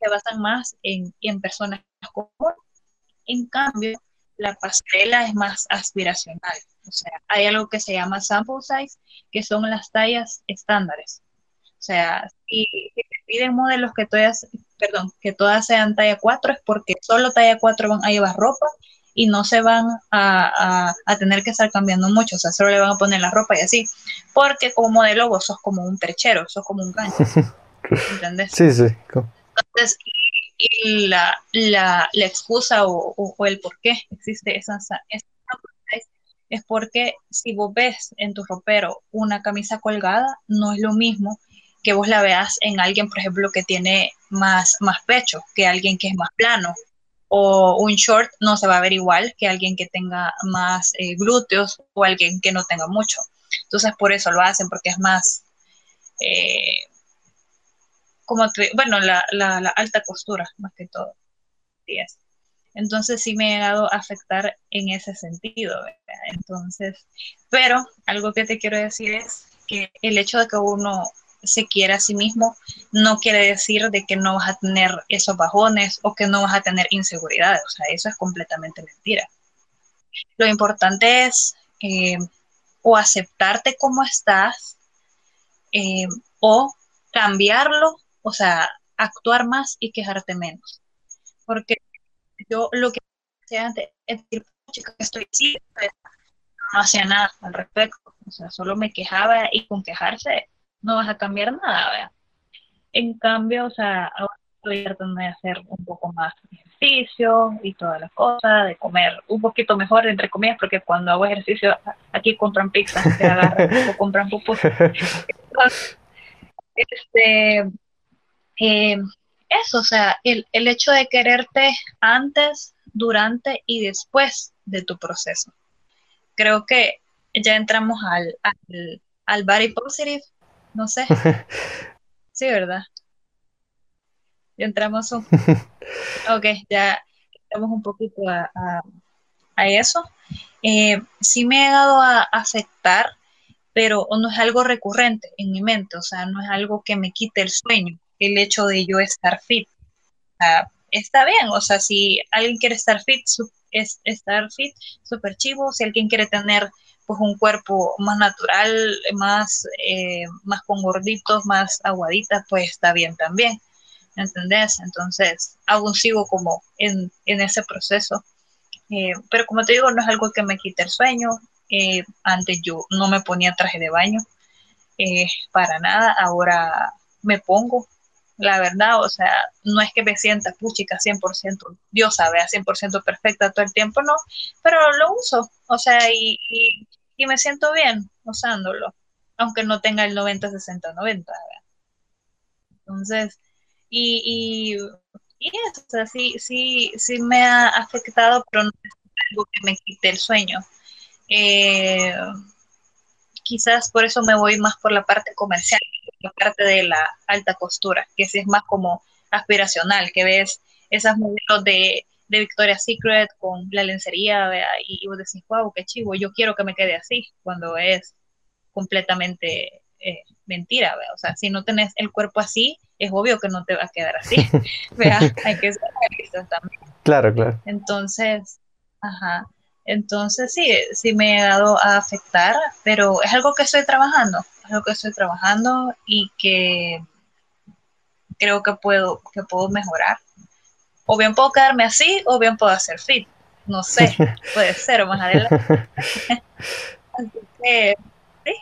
se basan más en, en personas comunes. En cambio, la pasarela es más aspiracional. O sea, hay algo que se llama sample size, que son las tallas estándares. O sea, si, te piden modelos que todas, perdón, que todas sean talla 4 es porque solo talla 4 van a llevar ropa y no se van a, tener que estar cambiando mucho, o sea, solo le van a poner la ropa y así, porque como modelo vos sos como un perchero, sos como un gancho, [laughs] ¿entendés? Sí, sí. Entonces, y la, la, la excusa o, o, el por qué existe esa, esa es porque si vos ves en tu ropero una camisa colgada, no es lo mismo que vos la veas en alguien, por ejemplo, que tiene más, más pecho, que alguien que es más plano, o un short no se va a ver igual que alguien que tenga más eh, glúteos o alguien que no tenga mucho. Entonces por eso lo hacen, porque es más, eh, como bueno, la, alta costura más que todo. Entonces sí me ha llegado a afectar en ese sentido. Entonces, pero algo que te quiero decir es que el hecho de que uno se quiera a sí mismo no quiere decir de que no vas a tener esos bajones o que no vas a tener inseguridades. O sea, eso es completamente mentira. Lo importante es eh, o aceptarte como estás eh, o cambiarlo, o sea, actuar más y quejarte menos. Porque yo lo que hacía antes es decir, chica, estoy así, no hacía nada al respecto. O sea, solo me quejaba y con quejarse no vas a cambiar nada, ¿verdad? En cambio, o sea, ahora estoy tratando de hacer un poco más ejercicio y todas las cosas, de comer un poquito mejor, entre comillas, porque cuando hago ejercicio, aquí compran pizza, [laughs] se agarran o compran pupus. [laughs] este, eh, eso, o sea, el, el hecho de quererte antes, durante y después de tu proceso. Creo que ya entramos al, al, al body positive, no sé. [laughs] Sí, ¿verdad? Ya entramos un... [laughs] Ok, ya entramos un poquito a, a, eso. Eh, sí me ha dado a afectar, pero no es algo recurrente en mi mente, o sea, no es algo que me quite el sueño, el hecho de yo estar fit. está bien, o sea, si alguien quiere estar fit, es, estar fit, súper chivo, si alguien quiere tener pues un cuerpo más natural, más, eh, más con gorditos, más aguaditas, pues está bien también. ¿Entendés? Entonces, aún sigo como en, ese proceso. Eh, pero como te digo, no es algo que me quite el sueño. Eh, antes yo no me ponía traje de baño para nada. Ahora me pongo, la verdad, o sea, no es que me sienta puchica 100%, Dios sabe, a 100% perfecta todo el tiempo, no, pero lo uso, o sea, y, y, me siento bien usándolo, aunque no tenga el 90, 60, 90. Entonces, y, y, eso, sí, sí, sí me ha afectado, pero no es algo que me quite el sueño. Eh, quizás por eso me voy más por la parte comercial, la parte de la alta costura, que sí es más como aspiracional, que ves esas modelos de, de Victoria's Secret con la lencería y, vos decís, wow, qué chivo, yo quiero que me quede así, cuando es completamente eh, mentira, o sea, si no tenés el cuerpo así, es obvio que no te va a quedar así, [laughs] ¿vea? hay que ser realistas también. Claro, claro. Entonces, ajá, entonces sí, sí me ha dado a afectar, pero es algo que estoy trabajando, algo que estoy trabajando y que creo que puedo, que puedo mejorar. O bien puedo quedarme así, o bien puedo hacer fit. No sé, [laughs] puede ser más adelante. [laughs] así que, sí.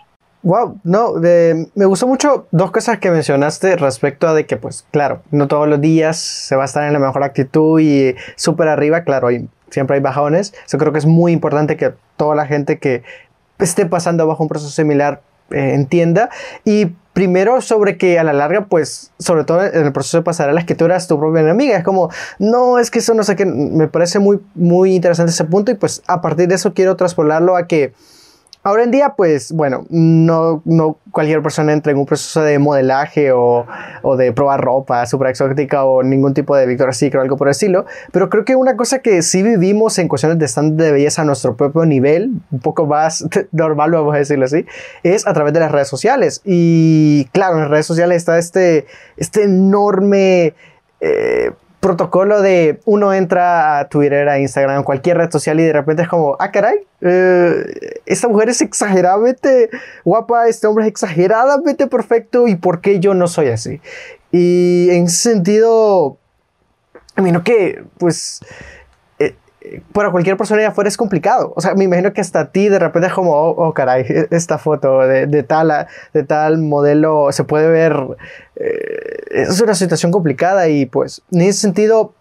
Wow, no, me gustó mucho dos cosas que mencionaste respecto a de que, pues, claro, no todos los días se va a estar en la mejor actitud y súper arriba, claro, hay siempre hay bajones. Yo creo que es muy importante que toda la gente que esté pasando bajo un proceso similar eh, entienda. Y primero sobre que a la larga, pues, sobre todo en el proceso de pasar a la escritura, es tu propia enemiga. Es como, no, es que eso no sé qué, me parece muy, muy interesante ese punto y pues a partir de eso quiero traspolarlo a que Ahora en día, pues bueno, no, no cualquier persona entra en un proceso de modelaje o, o de probar ropa súper exótica o ningún tipo de Victoria's Secret o algo por el estilo, pero creo que una cosa que sí vivimos en cuestiones de estándar de belleza a nuestro propio nivel, un poco más [laughs] normal, vamos a decirlo así, es a través de las redes sociales. Y claro, en las redes sociales está este, este enorme... Eh, protocolo de uno entra a Twitter, a Instagram, cualquier red social y de repente es como, ah, caray, eh, esta mujer es exageradamente guapa, este hombre es exageradamente perfecto y por qué yo no soy así. Y en ese sentido, a mí no que, pues, para cualquier persona de afuera es complicado. O sea, me imagino que hasta a ti de repente es como, oh, oh caray, esta foto de, de, tal, de tal modelo se puede ver. Eh, es una situación complicada y pues en ese sentido,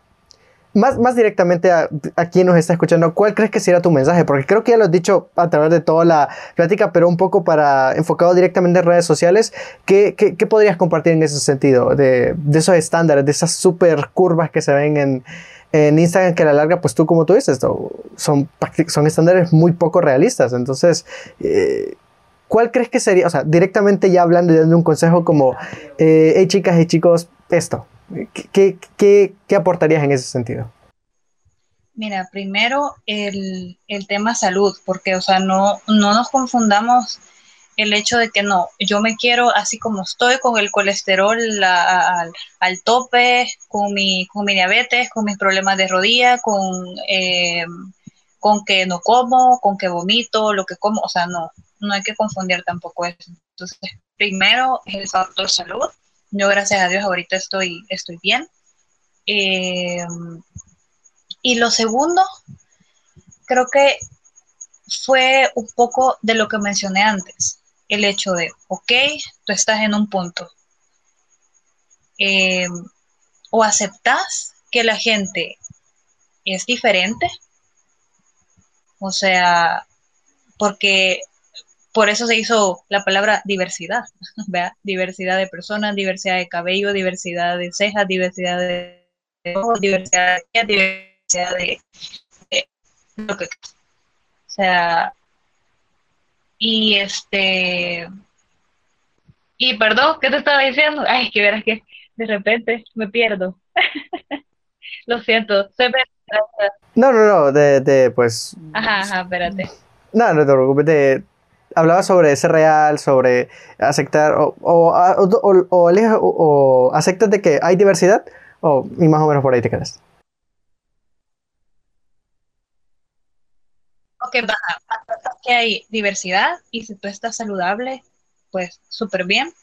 más, más directamente a, a, quien nos está escuchando, ¿cuál crees que sería tu mensaje? Porque creo que ya lo has dicho a través de toda la plática, pero un poco para enfocado directamente en redes sociales, ¿qué, qué, qué podrías compartir en ese sentido? De, de, esos estándares, de esas super curvas que se ven en, en Instagram que a la larga, pues tú como tú dices, son, son estándares muy poco realistas. Entonces, eh, ¿cuál crees que sería, o sea, directamente ya hablando y dando un consejo como, eh, hey chicas y chicos, esto, ¿qué, qué, qué aportarías en ese sentido? Mira, primero el, el, tema salud, porque, o sea, no, no nos confundamos el hecho de que no, yo me quiero así como estoy, con el colesterol al, tope, con mi, con mi diabetes, con mis problemas de rodilla, con, eh, con que no como, con que vomito, lo que como, o sea, no, no hay que confundir tampoco eso. Entonces, primero es el factor salud. Yo, gracias a Dios, ahorita estoy, estoy bien. Eh, y lo segundo, creo que fue un poco de lo que mencioné antes el hecho de, ok, tú estás en un punto. Eh, o aceptas que la gente es diferente, o sea, porque por eso se hizo la palabra diversidad, [laughs] ¿verdad? Diversidad de personas, diversidad de cabello, diversidad de cejas, diversidad de ojos, diversidad de, diversidad lo que o sea, y este. Y perdón, ¿qué te estaba diciendo? Ay, que verás que de repente me pierdo. [laughs] Lo siento, No, no, no, de, de pues. Ajá, ajá, espérate. No, no te preocupes. De, hablaba sobre ser real, sobre aceptar, o, o, o, o, o aceptas de que hay diversidad, o, y más o menos por ahí te quedas. Ok, baja que hay diversidad y si tú estás saludable, pues súper bien.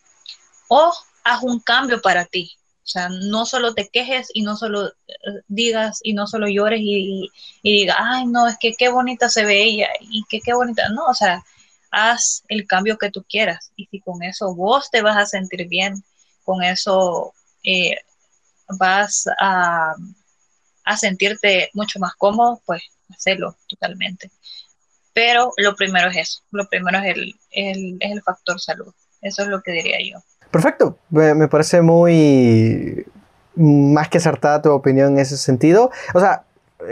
O haz un cambio para ti. O sea, no solo te quejes y no solo eh, digas y no solo llores y, y, digas, ay, no, es que qué bonita se ve ella y que qué bonita. No, o sea, haz el cambio que tú quieras. Y si con eso vos te vas a sentir bien, con eso eh, vas a, a sentirte mucho más cómodo, pues hacerlo totalmente. Pero lo primero es eso, lo primero es el, es el factor salud. Eso es lo que diría yo. Perfecto, me parece muy más que acertada tu opinión en ese sentido. O sea,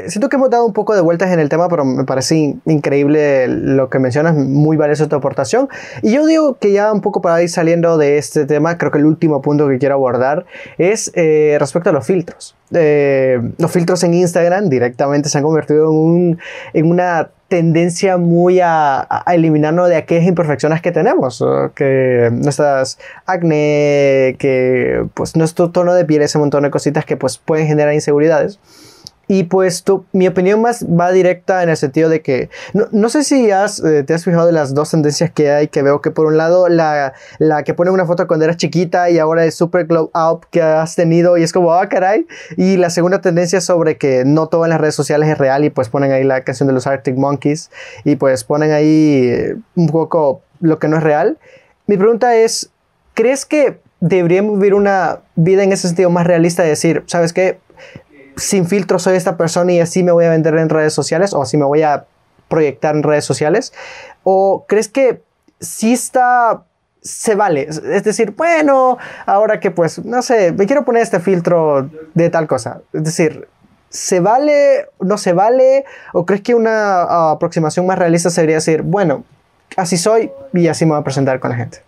siento que hemos dado un poco de vueltas en el tema, pero me parece increíble lo que mencionas, muy valiosa tu aportación. Y yo digo que ya un poco para ir saliendo de este tema, creo que el último punto que quiero abordar es eh, respecto a los filtros. Eh, los filtros en Instagram directamente se han convertido en, un, en una tendencia muy a, eliminarnos de aquellas imperfecciones que tenemos, que nuestras acné, que pues nuestro tono de piel, ese montón de cositas que pues pueden generar inseguridades. Y pues mi opinión más va directa en el sentido de que no, sé si has, eh, te has fijado de las dos tendencias que hay, que veo que por un lado la, la que pone una foto cuando eras chiquita y ahora es super glow up que has tenido y es como, ah, caray. Y la segunda tendencia sobre que no todo en las redes sociales es real y pues ponen ahí la canción de los Arctic Monkeys y pues ponen ahí eh, un poco lo que no es real. Mi pregunta es, ¿crees que deberíamos vivir una vida en ese sentido más realista de decir, ¿sabes qué? Sin filtro soy esta persona y así me voy a vender en redes sociales o así me voy a proyectar en redes sociales? ¿O crees que sí está, se vale? Es decir, bueno, ahora que pues, no sé, me quiero poner este filtro de tal cosa. Es decir, ¿se vale, no se vale? ¿O crees que una aproximación más realista sería decir, bueno, así soy y así me voy a presentar con la gente?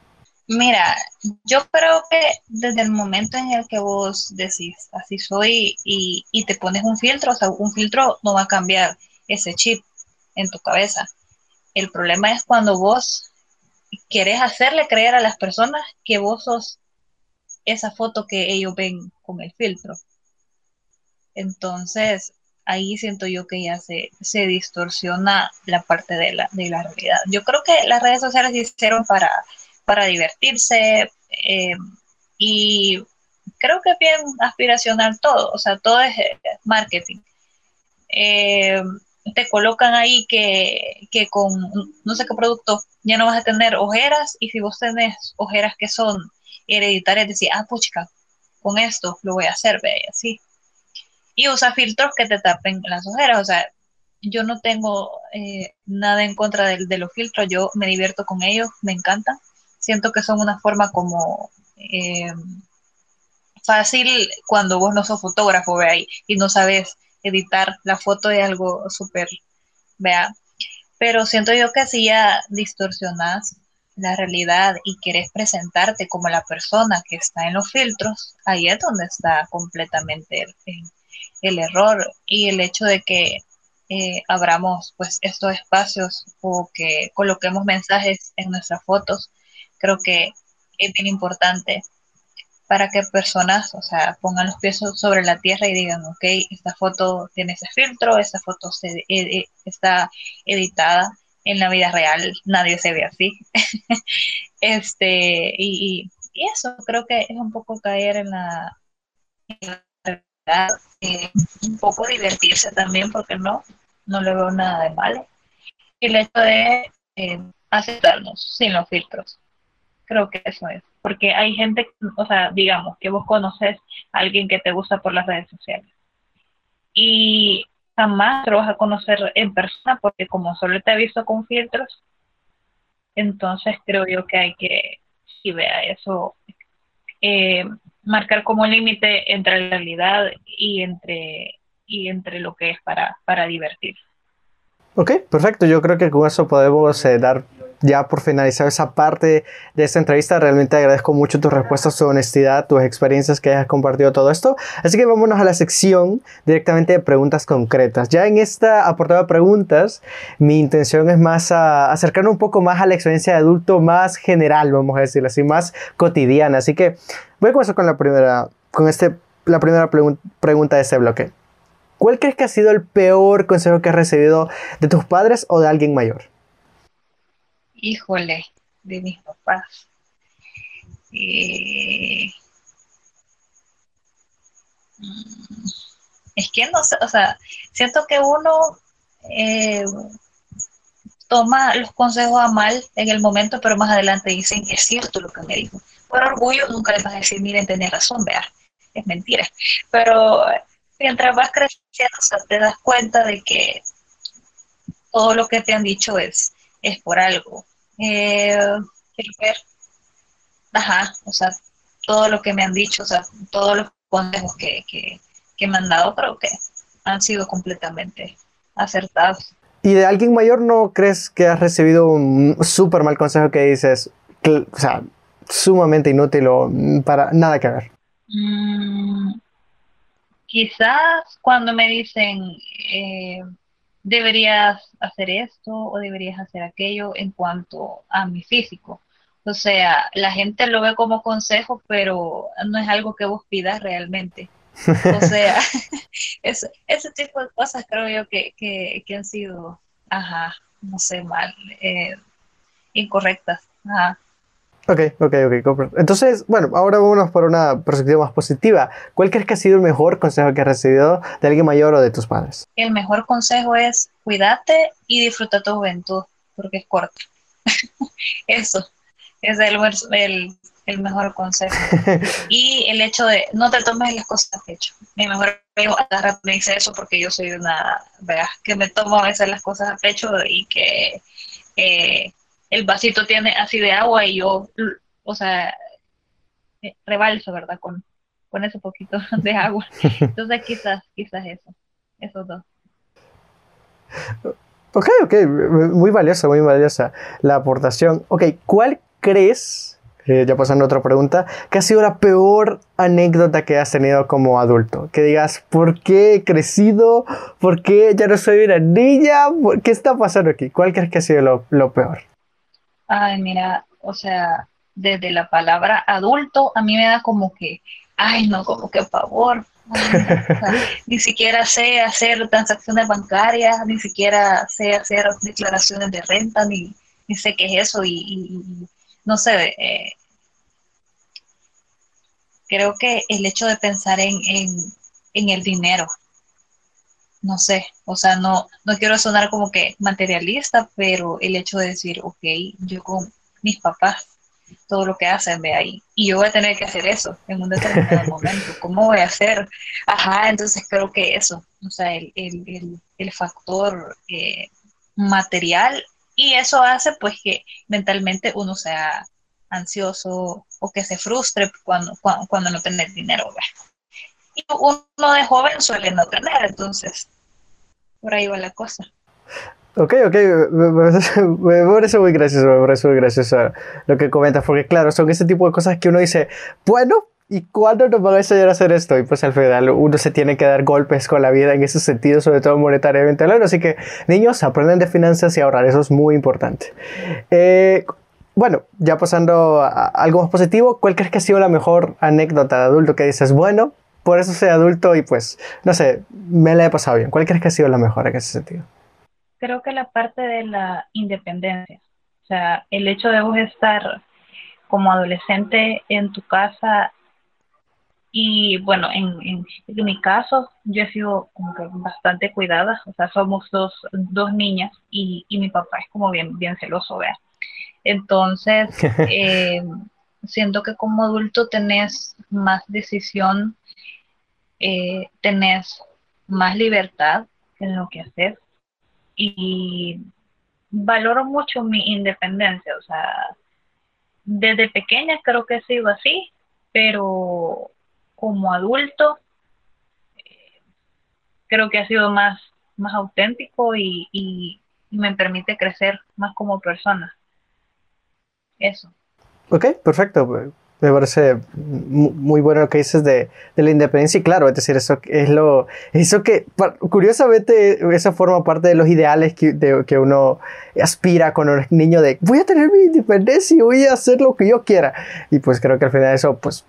Mira, yo creo que desde el momento en el que vos decís, así soy, y, te pones un filtro, o sea, un filtro no va a cambiar ese chip en tu cabeza. El problema es cuando vos querés hacerle creer a las personas que vos sos esa foto que ellos ven con el filtro. Entonces, ahí siento yo que ya se, se distorsiona la parte de la, de la realidad. Yo creo que las redes sociales hicieron para para divertirse eh, y creo que es bien aspiracional todo, o sea, todo es eh, marketing. Eh, te colocan ahí que, que, con no sé qué producto ya no vas a tener ojeras y si vos tenés ojeras que son hereditarias, decís, ah, puchica, con esto lo voy a hacer, ve, así. Y usa filtros que te tapen las ojeras, o sea, yo no tengo nada en contra de, de, los filtros, yo me divierto con ellos, me encantan siento que son una forma como eh, fácil cuando vos no sos fotógrafo ve ahí, y no sabes editar la foto es algo súper, vea, pero siento yo que si ya distorsionas la realidad y quieres presentarte como la persona que está en los filtros, ahí es donde está completamente el, error y el hecho de que eh, abramos pues estos espacios o que coloquemos mensajes en nuestras fotos, creo que es bien importante para que personas, o sea, pongan los pies sobre la tierra y digan, ok, esta foto tiene ese filtro, esta foto se, eh, eh, está editada en la vida real, nadie se ve así. [laughs] este, y, eso creo que es un poco caer en la, realidad, eh, un poco divertirse también, porque no, no le veo nada de malo. Y el hecho de aceptarnos sin los filtros. Creo que eso es porque hay gente, o sea, digamos, que vos conoces a alguien que te gusta por las redes sociales y jamás lo vas a conocer en persona porque como solo te ha visto con filtros, entonces creo yo que hay que, si vea eso, eh, marcar como límite entre la realidad y entre, y entre lo que es para, para divertir. Ok, perfecto. Yo creo que con eso podemos eh, dar ya por finalizar esa parte de esta entrevista, realmente agradezco mucho tus respuestas, tu honestidad, tus experiencias que hayas compartido todo esto. Así que vámonos a la sección directamente de preguntas concretas. Ya en esta aportada de preguntas, mi intención es más a acercarnos un poco más a la experiencia de adulto más general, vamos a decirlo así, más cotidiana. Así que voy a comenzar con la primera, con este, la primera pregunta de este bloque. ¿Cuál crees que ha sido el peor consejo que has recibido de tus padres o de alguien mayor? Híjole, de mis papás. Eh, es que no sé, o sea, siento que uno eh, toma los consejos a mal en el momento, pero más adelante dicen es cierto lo que me dijo. Por orgullo nunca les vas a decir, miren, tenés razón, vea, es mentira. Pero mientras vas creciendo, te das cuenta de que todo lo que te han dicho es, es por algo. Eh, quiero ver, ajá, o sea, todo lo que me han dicho, o sea, todos los consejos que, que, me han dado, creo que han sido completamente acertados. ¿Y de alguien mayor no crees que has recibido un súper mal consejo que dices, o sea, sumamente inútil o para nada que ver? Mm, quizás cuando me dicen, eh, deberías hacer esto o deberías hacer aquello en cuanto a mi físico. O sea, la gente lo ve como consejo, pero no es algo que vos pidas realmente. O [laughs] sea, [laughs] ese tipo de cosas creo yo que, que, han sido, ajá, no sé, mal, eh, incorrectas. Ajá. Ok, ok, ok. Entonces, bueno, ahora vámonos por una perspectiva más positiva. ¿Cuál crees que ha sido el mejor consejo que has recibido de alguien mayor o de tus padres? El mejor consejo es cuídate y disfruta tu juventud, porque es corto. [laughs] Eso es el, el, mejor consejo. [laughs] y el hecho de no te tomes las cosas a pecho. Mi mejor amigo me dice eso porque yo soy una, vea, que me tomo a veces las cosas a pecho y que... Eh, el vasito tiene así de agua y yo, o sea, eh, rebalso, ¿verdad? Con, con ese poquito [laughs] de agua. Entonces quizás, quizás eso, esos dos. Ok, ok, muy valiosa, muy valiosa la aportación. Ok, ¿cuál crees, eh, ya pasando a otra pregunta, que ha sido la peor anécdota que has tenido como adulto? Que digas, ¿por qué he crecido? ¿Por qué ya no soy una niña? ¿Qué está pasando aquí? ¿Cuál crees que ha sido lo, lo peor? Ay, mira, o sea, desde la palabra adulto, a mí me da como que, ay, no, como que pavor. [laughs] ni siquiera sé hacer transacciones bancarias, ni siquiera sé hacer declaraciones de renta, ni, sé qué es eso, y, no sé, eh, creo que el hecho de pensar en, en el dinero, no sé, o sea, no, no quiero sonar como que materialista, pero el hecho de decir, ok, yo con mis papás, todo lo que hacen, ve ahí, y yo voy a tener que hacer eso en un determinado [laughs] momento, ¿cómo voy a hacer? Ajá, entonces creo que eso, o sea, el, el, el, factor eh, material, y eso hace pues que mentalmente uno sea ansioso o que se frustre cuando, cuando, no tiene dinero. Y uno de joven suele no tener, entonces por ahí va la cosa. Ok, ok, [laughs] me, parece muy gracioso, me parece muy gracioso lo que comentas, porque claro, son ese tipo de cosas que uno dice, bueno, ¿y cuándo nos van a enseñar a hacer esto? Y pues al final uno se tiene que dar golpes con la vida en ese sentido, sobre todo monetariamente hablando. Así que niños, aprenden de finanzas y ahorrar, eso es muy importante. Eh, bueno, ya pasando a algo más positivo, ¿cuál crees que ha sido la mejor anécdota de adulto que dices, bueno, por eso soy adulto y pues, no sé, me la he pasado bien? ¿Cuál crees que ha sido la mejor en ese sentido? creo que la parte de la independencia, o sea, el hecho de vos estar como adolescente en tu casa y bueno, en, en, mi caso yo he sido como que bastante cuidada, o sea, somos dos, dos niñas y, y mi papá es como bien, bien celoso, vea. Entonces, [laughs] eh, siento que como adulto tenés más decisión, eh, tenés más libertad en lo que haces y valoro mucho mi independencia, o sea, desde pequeña creo que he sido así, pero como adulto eh, creo que ha sido más, más auténtico y, y, me permite crecer más como persona. Eso. Ok, perfecto me parece muy bueno lo que dices de, de, la independencia y claro, es decir, eso es lo, eso que curiosamente esa forma parte de los ideales que, de, que uno aspira cuando es niño de voy a tener mi independencia y voy a hacer lo que yo quiera y pues creo que al final eso pues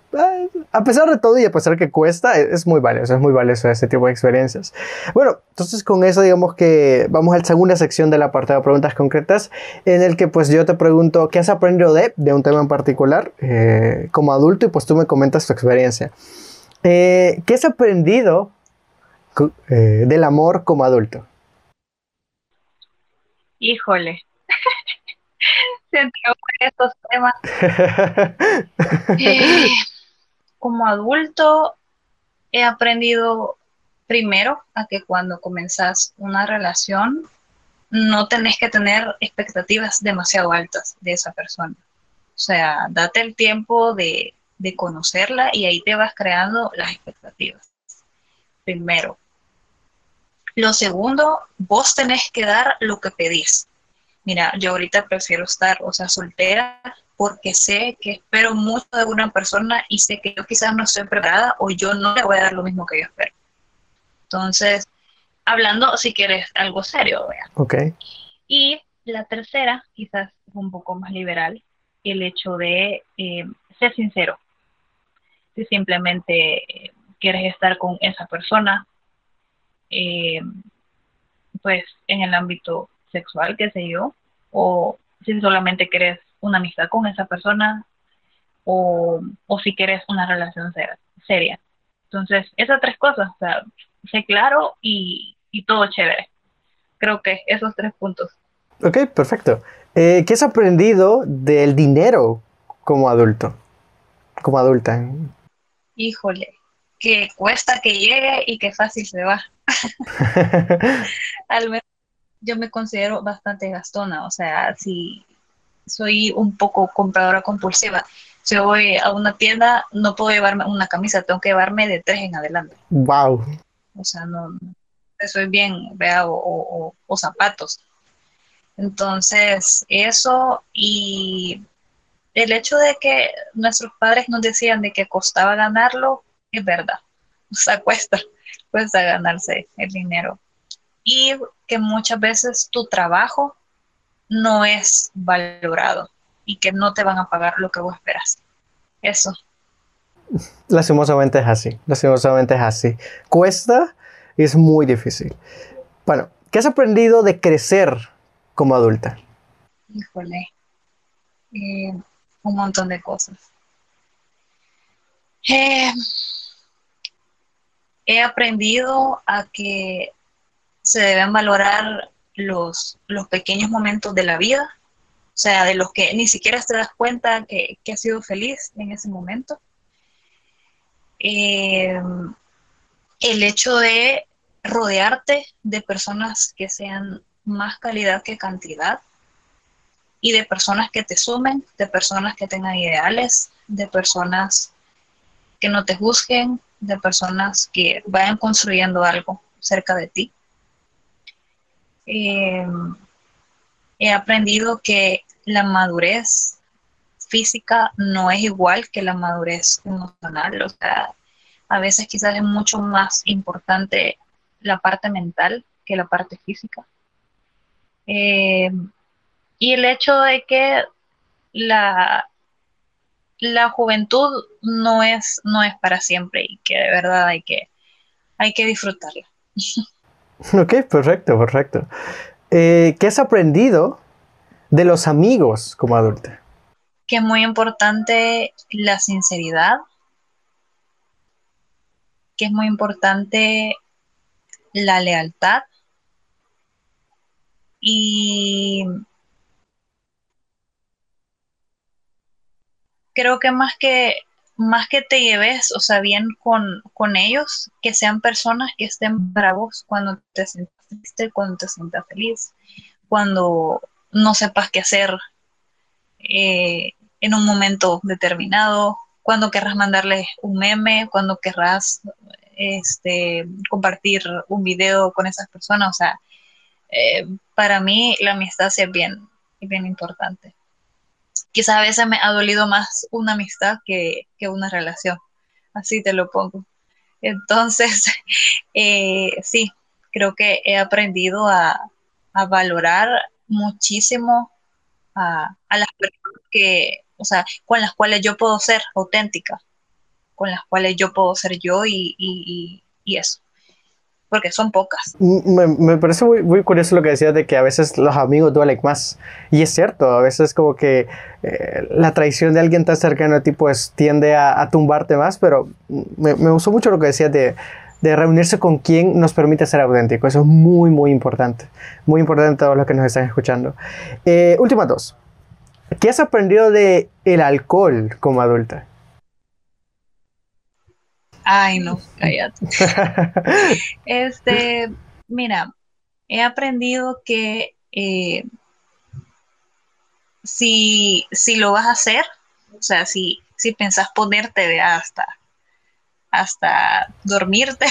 a pesar de todo y a pesar que cuesta es, muy valioso, es muy valioso ese tipo de experiencias. Bueno, entonces con eso digamos que vamos a la segunda sección del apartado de preguntas concretas en el que pues yo te pregunto qué has aprendido de, de un tema en particular. Eh, como adulto y pues tú me comentas tu experiencia. Eh, ¿Qué has aprendido eh, del amor como adulto? Híjole, [laughs] se estos temas. [laughs] Como adulto he aprendido primero a que cuando comenzas una relación no tenés que tener expectativas demasiado altas de esa persona. O sea, date el tiempo de, conocerla y ahí te vas creando las expectativas. Primero. Lo segundo, vos tenés que dar lo que pedís. Mira, yo ahorita prefiero estar, o sea, soltera porque sé que espero mucho de una persona y sé que yo quizás no estoy preparada o yo no le voy a dar lo mismo que yo espero. Entonces, hablando, si quieres algo serio, vean. Ok. Y la tercera, quizás un poco más liberal, el hecho de eh, ser sincero. Si simplemente eh, quieres estar con esa persona, eh, pues en el ámbito sexual, qué sé yo, o si solamente quieres una amistad con esa persona, o, si quieres una relación seria. Entonces, esas tres cosas, o sea, sé claro y, y todo chévere. Creo que esos tres puntos. Ok, perfecto. Eh, ¿Qué has aprendido del dinero como adulto? Como adulta. Híjole, que cuesta que llegue y que fácil se va. [laughs] Al menos yo me considero bastante gastona, o sea, si soy un poco compradora compulsiva. Si voy a una tienda, no puedo llevarme una camisa, tengo que llevarme de tres en adelante. Wow. O sea, no, soy bien, vea, o zapatos. Entonces, eso y el hecho de que nuestros padres nos decían de que costaba ganarlo, es verdad. [laughs] O sea, cuesta, cuesta ganarse el dinero. Y que muchas veces tu trabajo no es valorado y que no te van a pagar lo que vos esperas. Eso. Lastimosamente es así, lastimosamente es así. Cuesta y es muy difícil. Bueno, ¿qué has aprendido de crecer como adulta? Híjole, eh, un montón de cosas. Eh, he aprendido a que se deben valorar los, los pequeños momentos de la vida, o sea, de los que ni siquiera te das cuenta que, que has sido feliz en ese momento. Eh, el hecho de rodearte de personas que sean más calidad que cantidad y de personas que te sumen, de personas que tengan ideales, de personas que no te juzguen de personas que vayan construyendo algo cerca de ti. Em, he aprendido que la madurez física no es igual que la madurez emocional. O sea, a veces quizás es mucho más importante la parte mental que la parte física. Em, y el hecho de que la, la juventud no es, no es para siempre y que de verdad hay que, hay que disfrutarla. [laughs] Ok, perfecto, perfecto. Eh, ¿Qué has aprendido de los amigos como adulta? Que es muy importante la sinceridad, que es muy importante la lealtad y creo que más que más que te lleves, o sea, bien con, con ellos, que sean personas que estén bravos cuando te sientas triste, cuando te sientas feliz, cuando no sepas qué hacer eh, en un momento determinado, cuando querrás mandarles un meme, cuando querrás este, compartir un video con esas personas. O sea, eh, para mí la amistad es bien, bien importante. Quizás a veces me ha dolido más una amistad que, una relación, así te lo pongo. Entonces, [laughs] eh, sí, creo que he aprendido a, valorar muchísimo a, las personas que, o sea, con las cuales yo puedo ser auténtica, con las cuales yo puedo ser yo y eso porque son pocas. Me, parece muy, curioso lo que decías de que a veces los amigos duelen más. Y es cierto, a veces como que eh, la traición de alguien tan cercano a ti pues tiende a, tumbarte más, pero me, me, gustó mucho lo que decías de, de, reunirse con quien nos permite ser auténtico. Eso es muy, muy importante. Muy importante a todos los que nos están escuchando. Eh, última dos. ¿Qué has aprendido de el alcohol como adulta? Ay, no, [laughs] cállate. este, mira, he aprendido que eh, si, si, lo vas a hacer, o sea, si, si pensás ponerte de hasta, hasta dormirte,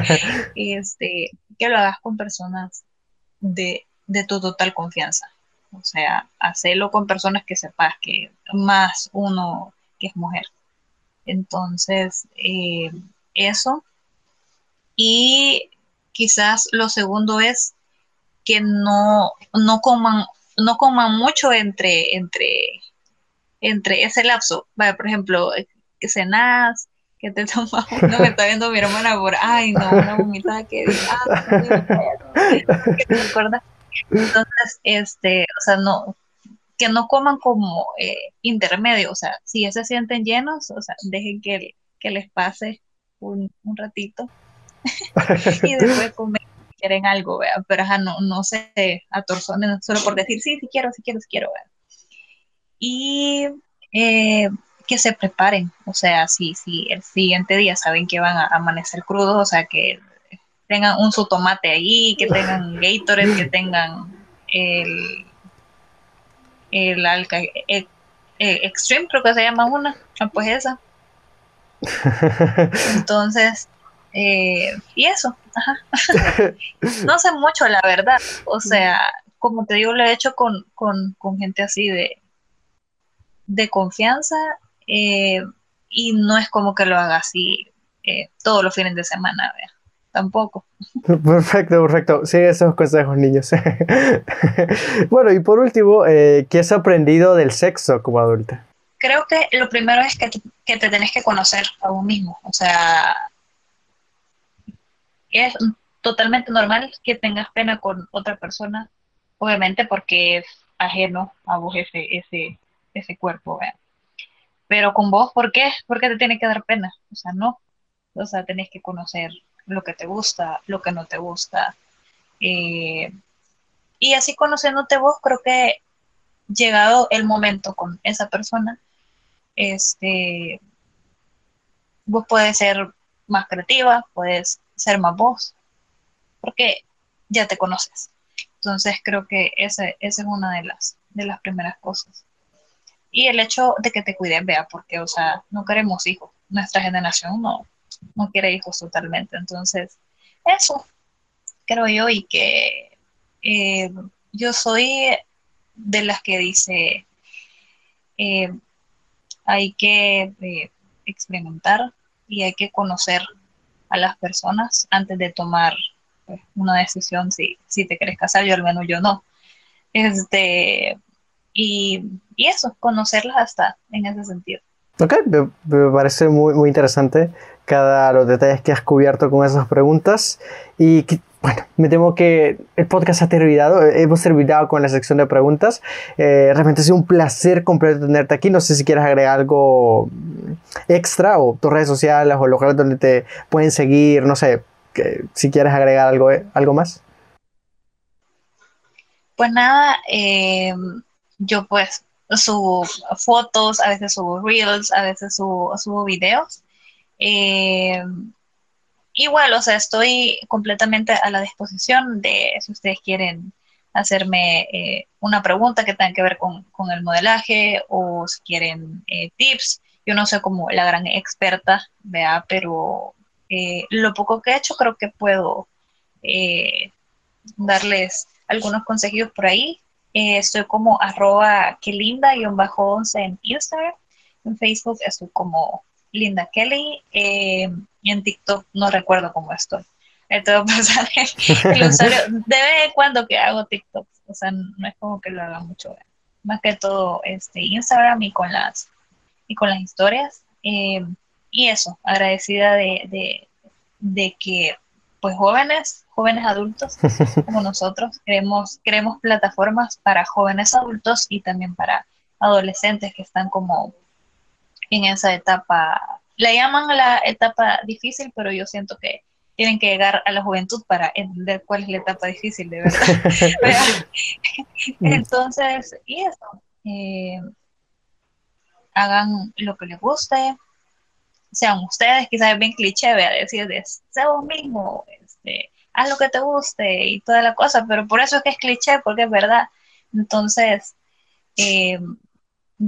[laughs] este, que lo hagas con personas de, de tu total confianza. O sea, hacerlo con personas que sepas que más uno que es mujer. Entonces, eh, eso. Y quizás lo segundo es que no, no coman, no coman mucho entre, entre, entre ese lapso. por ejemplo, que cenas, que te tomas, no me está viendo mi hermana por, ay no, una vomitada que, ah, que te Entonces, este, o sea, no, que no coman como eh, intermedio, o sea, si ya se sienten llenos, o sea, dejen que, que les pase un, un ratito [laughs] y después [laughs] comer quieren algo, ¿vea? pero no, no se atorzonen solo por decir, sí, sí quiero, sí quiero, sí quiero. ¿vea? Y eh, que se preparen, o sea, si, si el siguiente día saben que van a amanecer crudos, o sea, que tengan un su tomate ahí, que tengan Gatorade, que tengan el el Alca eh, eh, Extreme, creo que se llama una, ah, pues esa. [laughs] Entonces, eh, y eso, [laughs] no sé mucho, la verdad. O sea, como te digo, lo he hecho con, gente así de, de confianza y no es como que lo haga así todos los fines de semana, ¿vea? Tampoco. [laughs] Perfecto, perfecto. Sigue esos consejos, niños. [laughs] bueno, y por último, eh, ¿qué has aprendido del sexo como adulta? Creo que lo primero es que, que te tenés que conocer a vos mismo. O sea, es totalmente normal que tengas pena con otra persona, obviamente porque es ajeno a vos ese, ese, ese cuerpo. Pero con vos, ¿por qué? Porque te tiene que dar pena. O sea, no. O sea, tenés que conocer lo que te gusta, lo que no te gusta. Eh, y así conociéndote vos, creo que llegado el momento con esa persona, este, vos puedes ser más creativa, puedes ser más vos, porque ya te conoces. Entonces creo que esa es una de las, de las primeras cosas. Y el hecho de que te cuiden, vea, porque, o sea, no queremos hijos. Nuestra generación no, no quiere hijos totalmente. Entonces, eso creo yo y que eh, yo soy de las que dice eh, hay que eh, experimentar y hay que conocer a las personas antes de tomar pues, una decisión si, si te quieres casar, yo al menos yo no. Este, y, y eso, conocerlas hasta en ese sentido. Ok, me, parece muy, muy interesante cada los detalles que has cubierto con esas preguntas y bueno, me temo que el podcast ha terminado, hemos terminado con la sección de preguntas. Eh, realmente ha sido un placer completo tenerte aquí. No sé si quieres agregar algo extra o tus redes sociales o lugares donde te pueden seguir, no sé, que, si quieres agregar algo, eh, algo más. Pues nada, eh, yo pues subo fotos, a veces subo reels, a veces subo, subo videos. Eh, igual, o sea, estoy completamente a la disposición de si ustedes quieren hacerme eh, una pregunta que tenga que ver con, el modelaje o si quieren eh, tips. Yo no soy como la gran experta, vea, pero lo poco que he hecho creo que puedo darles algunos consejos por ahí eh, estoy como arroba que linda-11 en Instagram. En Facebook estoy como Linda Kelly. Eh, y en TikTok no recuerdo cómo estoy. Entonces, [laughs] de vez en cuando que hago TikTok. O sea, no es como que lo haga mucho. Más que todo este Instagram y con las, y con las historias. Eh, y eso, agradecida de, de, de que pues jóvenes, jóvenes adultos como [laughs] nosotros, queremos, queremos plataformas para jóvenes adultos y también para adolescentes que están como en esa etapa, la llaman la etapa difícil, pero yo siento que tienen que llegar a la juventud para entender cuál es la etapa difícil, de verdad. [laughs] [laughs] Entonces, y eso, eh, hagan lo que les guste, sean ustedes, quizás es bien cliché, vea, decir de sé vos mismo, este, haz lo que te guste y toda la cosa, pero por eso es que es cliché, porque es verdad. Entonces, eh,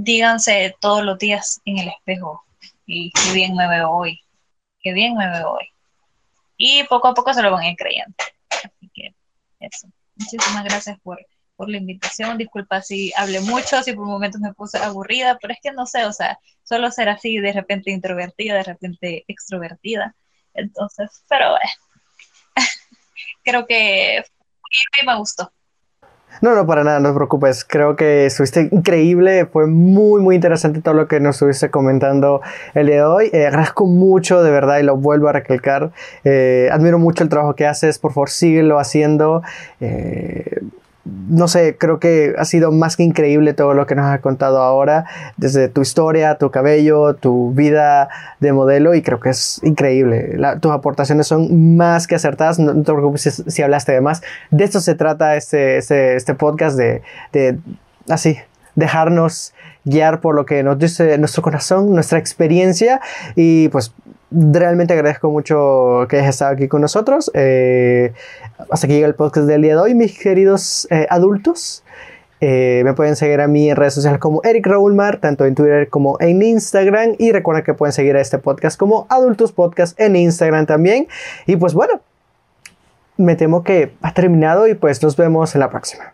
díganse todos los días en el espejo, y qué bien me veo hoy, qué bien me veo hoy. Y poco a poco se lo van a ir creyendo. Así que eso. Muchísimas gracias por por la invitación. Disculpa si hablé mucho, si por momentos me puse aburrida, pero es que no sé, o sea, solo ser así, de repente introvertida, de repente extrovertida. Entonces, pero eh, [laughs] creo que me gustó. No, no, para nada, no te preocupes. Creo que estuviste increíble. Fue muy, muy interesante todo lo que nos estuviste comentando el día de hoy. Eh, agradezco mucho, de verdad, y lo vuelvo a recalcar. Eh, admiro mucho el trabajo que haces. Por favor, síguelo haciendo. Eh, no sé, creo que ha sido más que increíble todo lo que nos has contado ahora, desde tu historia, tu cabello, tu vida de modelo, y creo que es increíble. tus aportaciones son más que acertadas, no, te preocupes si, hablaste de más. De esto se trata este, este, este podcast, de, de así, dejarnos guiar por lo que nos dice nuestro corazón, nuestra experiencia, y pues realmente agradezco mucho que hayas estado aquí con nosotros. Eh, hasta aquí llega el podcast del día de hoy, mis queridos eh, adultos. Eh, me pueden seguir a mí en redes sociales como Eric Raúlmar, tanto en Twitter como en Instagram. Y recuerden que pueden seguir a este podcast como Adultos Podcast en Instagram también. Y pues bueno, me temo que ha terminado y pues nos vemos en la próxima.